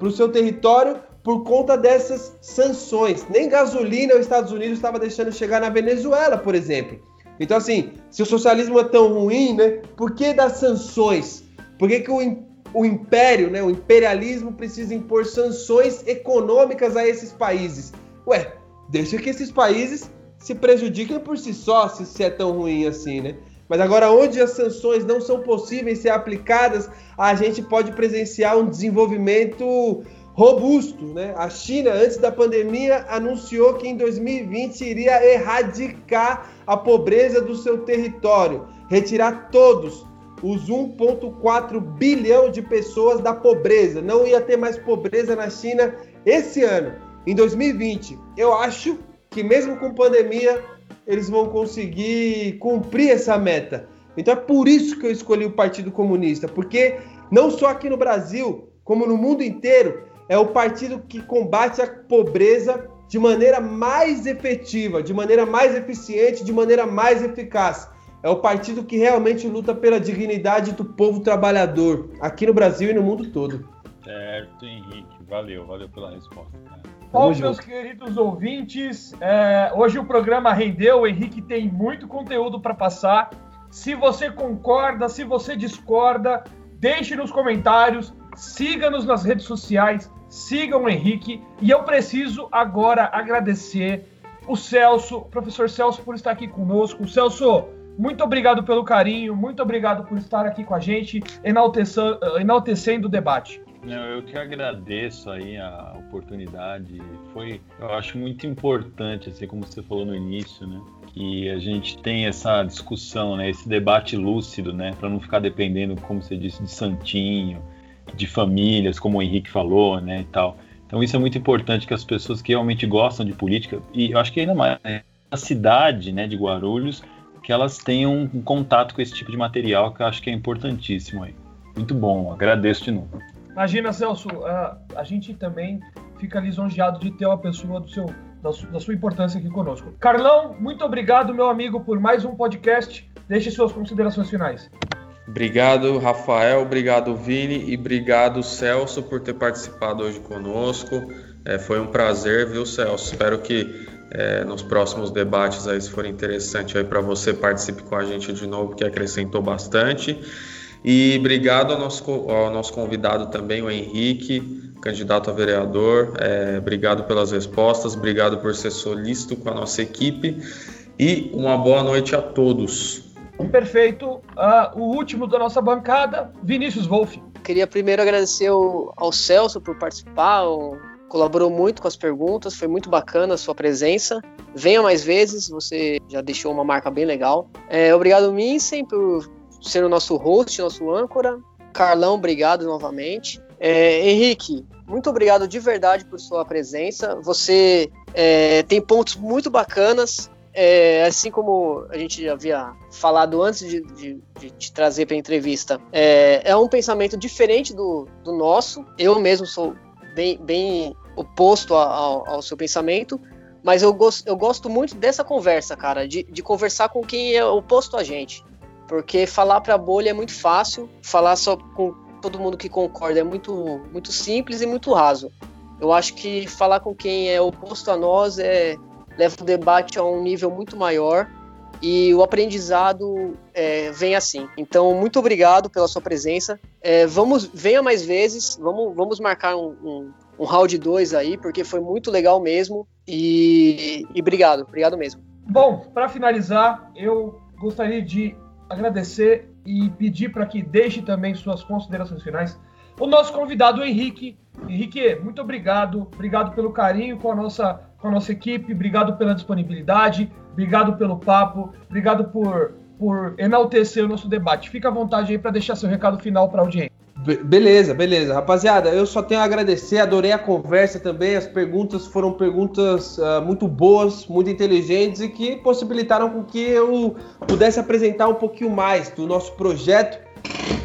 o seu território por conta dessas sanções. Nem gasolina os Estados Unidos estava deixando chegar na Venezuela, por exemplo. Então, assim, se o socialismo é tão ruim, né? Por que das sanções? Por que, que o, o império, né, o imperialismo precisa impor sanções econômicas a esses países? Ué, deixa que esses países se prejudiquem por si só, se, se é tão ruim assim, né? Mas agora, onde as sanções não são possíveis ser aplicadas, a gente pode presenciar um desenvolvimento robusto. Né? A China, antes da pandemia, anunciou que em 2020 iria erradicar a pobreza do seu território, retirar todos os 1,4 bilhão de pessoas da pobreza. Não ia ter mais pobreza na China esse ano, em 2020. Eu acho que, mesmo com pandemia, eles vão conseguir cumprir essa meta. Então é por isso que eu escolhi o Partido Comunista, porque não só aqui no Brasil, como no mundo inteiro, é o partido que combate a pobreza de maneira mais efetiva, de maneira mais eficiente, de maneira mais eficaz. É o partido que realmente luta pela dignidade do povo trabalhador, aqui no Brasil e no mundo todo. Certo, Henrique. Valeu, valeu pela resposta. Bom, meus queridos ouvintes, é, hoje o programa rendeu. O Henrique tem muito conteúdo para passar. Se você concorda, se você discorda, deixe nos comentários, siga-nos nas redes sociais, sigam o Henrique. E eu preciso agora agradecer o Celso, o professor Celso, por estar aqui conosco. Celso, muito obrigado pelo carinho, muito obrigado por estar aqui com a gente, enaltecendo, enaltecendo o debate. Eu que agradeço aí a oportunidade. Foi, eu acho muito importante, assim como você falou no início, né? Que a gente tem essa discussão, né? Esse debate lúcido, né? Para não ficar dependendo, como você disse, de santinho, de famílias, como o Henrique falou, né? E tal. Então isso é muito importante que as pessoas que realmente gostam de política e eu acho que ainda mais né, a cidade, né, de Guarulhos, que elas tenham um contato com esse tipo de material que eu acho que é importantíssimo aí. Muito bom, agradeço de novo. Imagina, Celso, a, a gente também fica lisonjeado de ter uma pessoa do seu, da, su, da sua importância aqui conosco. Carlão, muito obrigado, meu amigo, por mais um podcast. Deixe suas considerações finais. Obrigado, Rafael. Obrigado, Vini. E obrigado, Celso, por ter participado hoje conosco. É, foi um prazer, viu, Celso? Espero que é, nos próximos debates aí, se for interessante aí para você, participe com a gente de novo, que acrescentou bastante. E obrigado ao nosso, ao nosso convidado também, o Henrique, candidato a vereador. É, obrigado pelas respostas, obrigado por ser solícito com a nossa equipe e uma boa noite a todos. Perfeito. Uh, o último da nossa bancada, Vinícius Wolff. Queria primeiro agradecer ao, ao Celso por participar, colaborou muito com as perguntas, foi muito bacana a sua presença. Venha mais vezes, você já deixou uma marca bem legal. É, obrigado, Minsen, por ser o nosso host, nosso âncora. Carlão, obrigado novamente. É, Henrique, muito obrigado de verdade por sua presença. Você é, tem pontos muito bacanas. É, assim como a gente havia falado antes de, de, de te trazer para a entrevista, é, é, um pensamento diferente do, do, nosso. Eu mesmo sou bem, bem oposto ao, ao seu pensamento, mas eu, gosto, eu gosto muito dessa conversa, cara, de, de conversar com quem é oposto a gente. Porque falar para a bolha é muito fácil, falar só com todo mundo que concorda é muito, muito simples e muito raso. Eu acho que falar com quem é oposto a nós é, leva o debate a um nível muito maior e o aprendizado é, vem assim. Então, muito obrigado pela sua presença. É, vamos, venha mais vezes, vamos, vamos marcar um, um, um round 2 aí, porque foi muito legal mesmo. E, e obrigado, obrigado mesmo. Bom, para finalizar, eu gostaria de agradecer e pedir para que deixe também suas considerações finais. O nosso convidado, o Henrique. Henrique, muito obrigado. Obrigado pelo carinho com a nossa, com a nossa equipe, obrigado pela disponibilidade, obrigado pelo papo, obrigado por, por enaltecer o nosso debate. Fica à vontade aí para deixar seu recado final para a audiência. Be beleza, beleza. Rapaziada, eu só tenho a agradecer, adorei a conversa também. As perguntas foram perguntas uh, muito boas, muito inteligentes e que possibilitaram com que eu pudesse apresentar um pouquinho mais do nosso projeto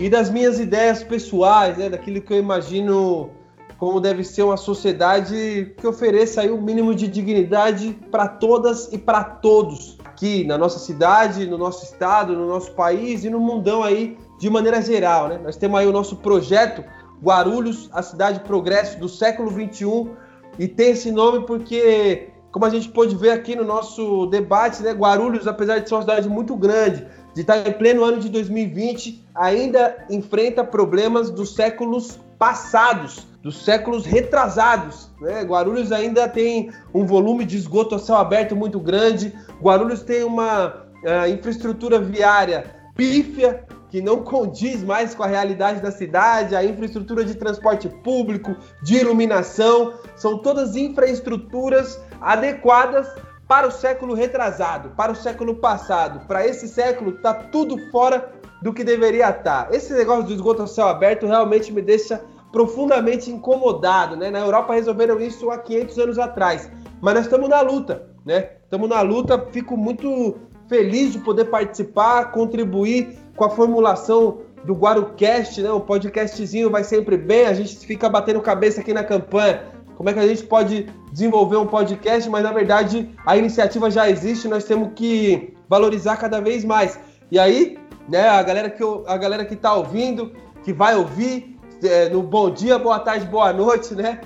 e das minhas ideias pessoais, né, daquilo que eu imagino como deve ser uma sociedade que ofereça aí o um mínimo de dignidade para todas e para todos aqui na nossa cidade, no nosso estado, no nosso país e no mundão aí de maneira geral. Né? Nós temos aí o nosso projeto Guarulhos, a cidade progresso do século 21 e tem esse nome porque, como a gente pôde ver aqui no nosso debate, né, Guarulhos, apesar de ser uma cidade muito grande, de estar em pleno ano de 2020, ainda enfrenta problemas dos séculos passados, dos séculos retrasados. Né? Guarulhos ainda tem um volume de esgoto a céu aberto muito grande, Guarulhos tem uma uh, infraestrutura viária pífia, que não condiz mais com a realidade da cidade, a infraestrutura de transporte público, de iluminação, são todas infraestruturas adequadas para o século retrasado, para o século passado. Para esse século, está tudo fora do que deveria estar. Esse negócio do esgoto a céu aberto realmente me deixa profundamente incomodado. Né? Na Europa resolveram isso há 500 anos atrás, mas nós estamos na luta. Né? Estamos na luta, fico muito feliz de poder participar, contribuir com a formulação do GuaruCast, né? Um podcastzinho vai sempre bem, a gente fica batendo cabeça aqui na campanha como é que a gente pode desenvolver um podcast, mas na verdade a iniciativa já existe, nós temos que valorizar cada vez mais. E aí, né, a galera que, a galera que tá ouvindo, que vai ouvir, é, no bom dia, boa tarde, boa noite, né?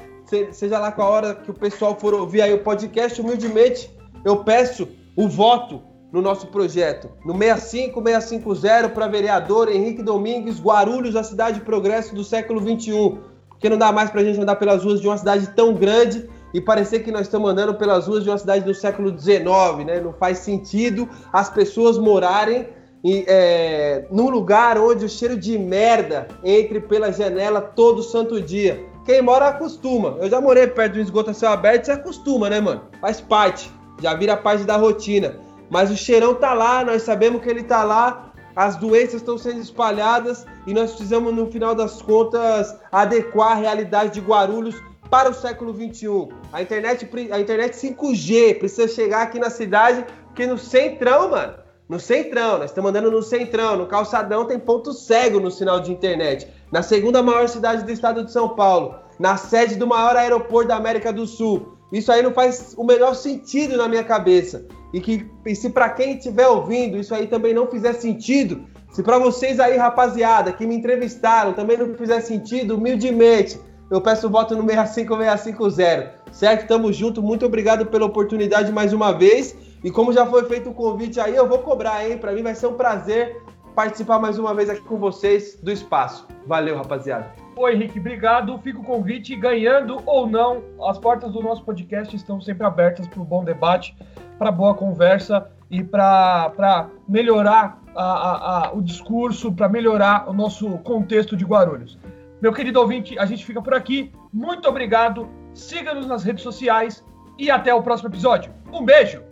seja lá com a hora que o pessoal for ouvir aí o podcast, humildemente eu peço o voto no nosso projeto. No 65650 para vereador Henrique Domingues, Guarulhos, a cidade de progresso do século 21 porque não dá mais para a gente andar pelas ruas de uma cidade tão grande e parecer que nós estamos andando pelas ruas de uma cidade do século XIX, né? Não faz sentido as pessoas morarem em, é, num lugar onde o cheiro de merda entre pela janela todo santo dia. Quem mora acostuma. Eu já morei perto de um esgoto a céu aberto, você acostuma, né, mano? Faz parte, já vira parte da rotina. Mas o cheirão tá lá, nós sabemos que ele tá lá, as doenças estão sendo espalhadas e nós precisamos, no final das contas, adequar a realidade de Guarulhos para o século 21. A internet, a internet 5G precisa chegar aqui na cidade, porque no centrão, mano, no centrão, nós estamos andando no centrão, no calçadão tem ponto cego no sinal de internet. Na segunda maior cidade do estado de São Paulo, na sede do maior aeroporto da América do Sul. Isso aí não faz o menor sentido na minha cabeça e que e se para quem estiver ouvindo isso aí também não fizer sentido, se para vocês aí, rapaziada, que me entrevistaram, também não fizer sentido, humildemente, eu peço voto no 65650, certo? Tamo junto, muito obrigado pela oportunidade mais uma vez. E como já foi feito o convite aí, eu vou cobrar, hein? Para mim vai ser um prazer participar mais uma vez aqui com vocês do espaço. Valeu, rapaziada. Oi, Henrique, obrigado. Fica o convite, ganhando ou não, as portas do nosso podcast estão sempre abertas para o bom debate para boa conversa e para melhorar a, a, a, o discurso, para melhorar o nosso contexto de Guarulhos. Meu querido ouvinte, a gente fica por aqui. Muito obrigado. Siga-nos nas redes sociais e até o próximo episódio. Um beijo!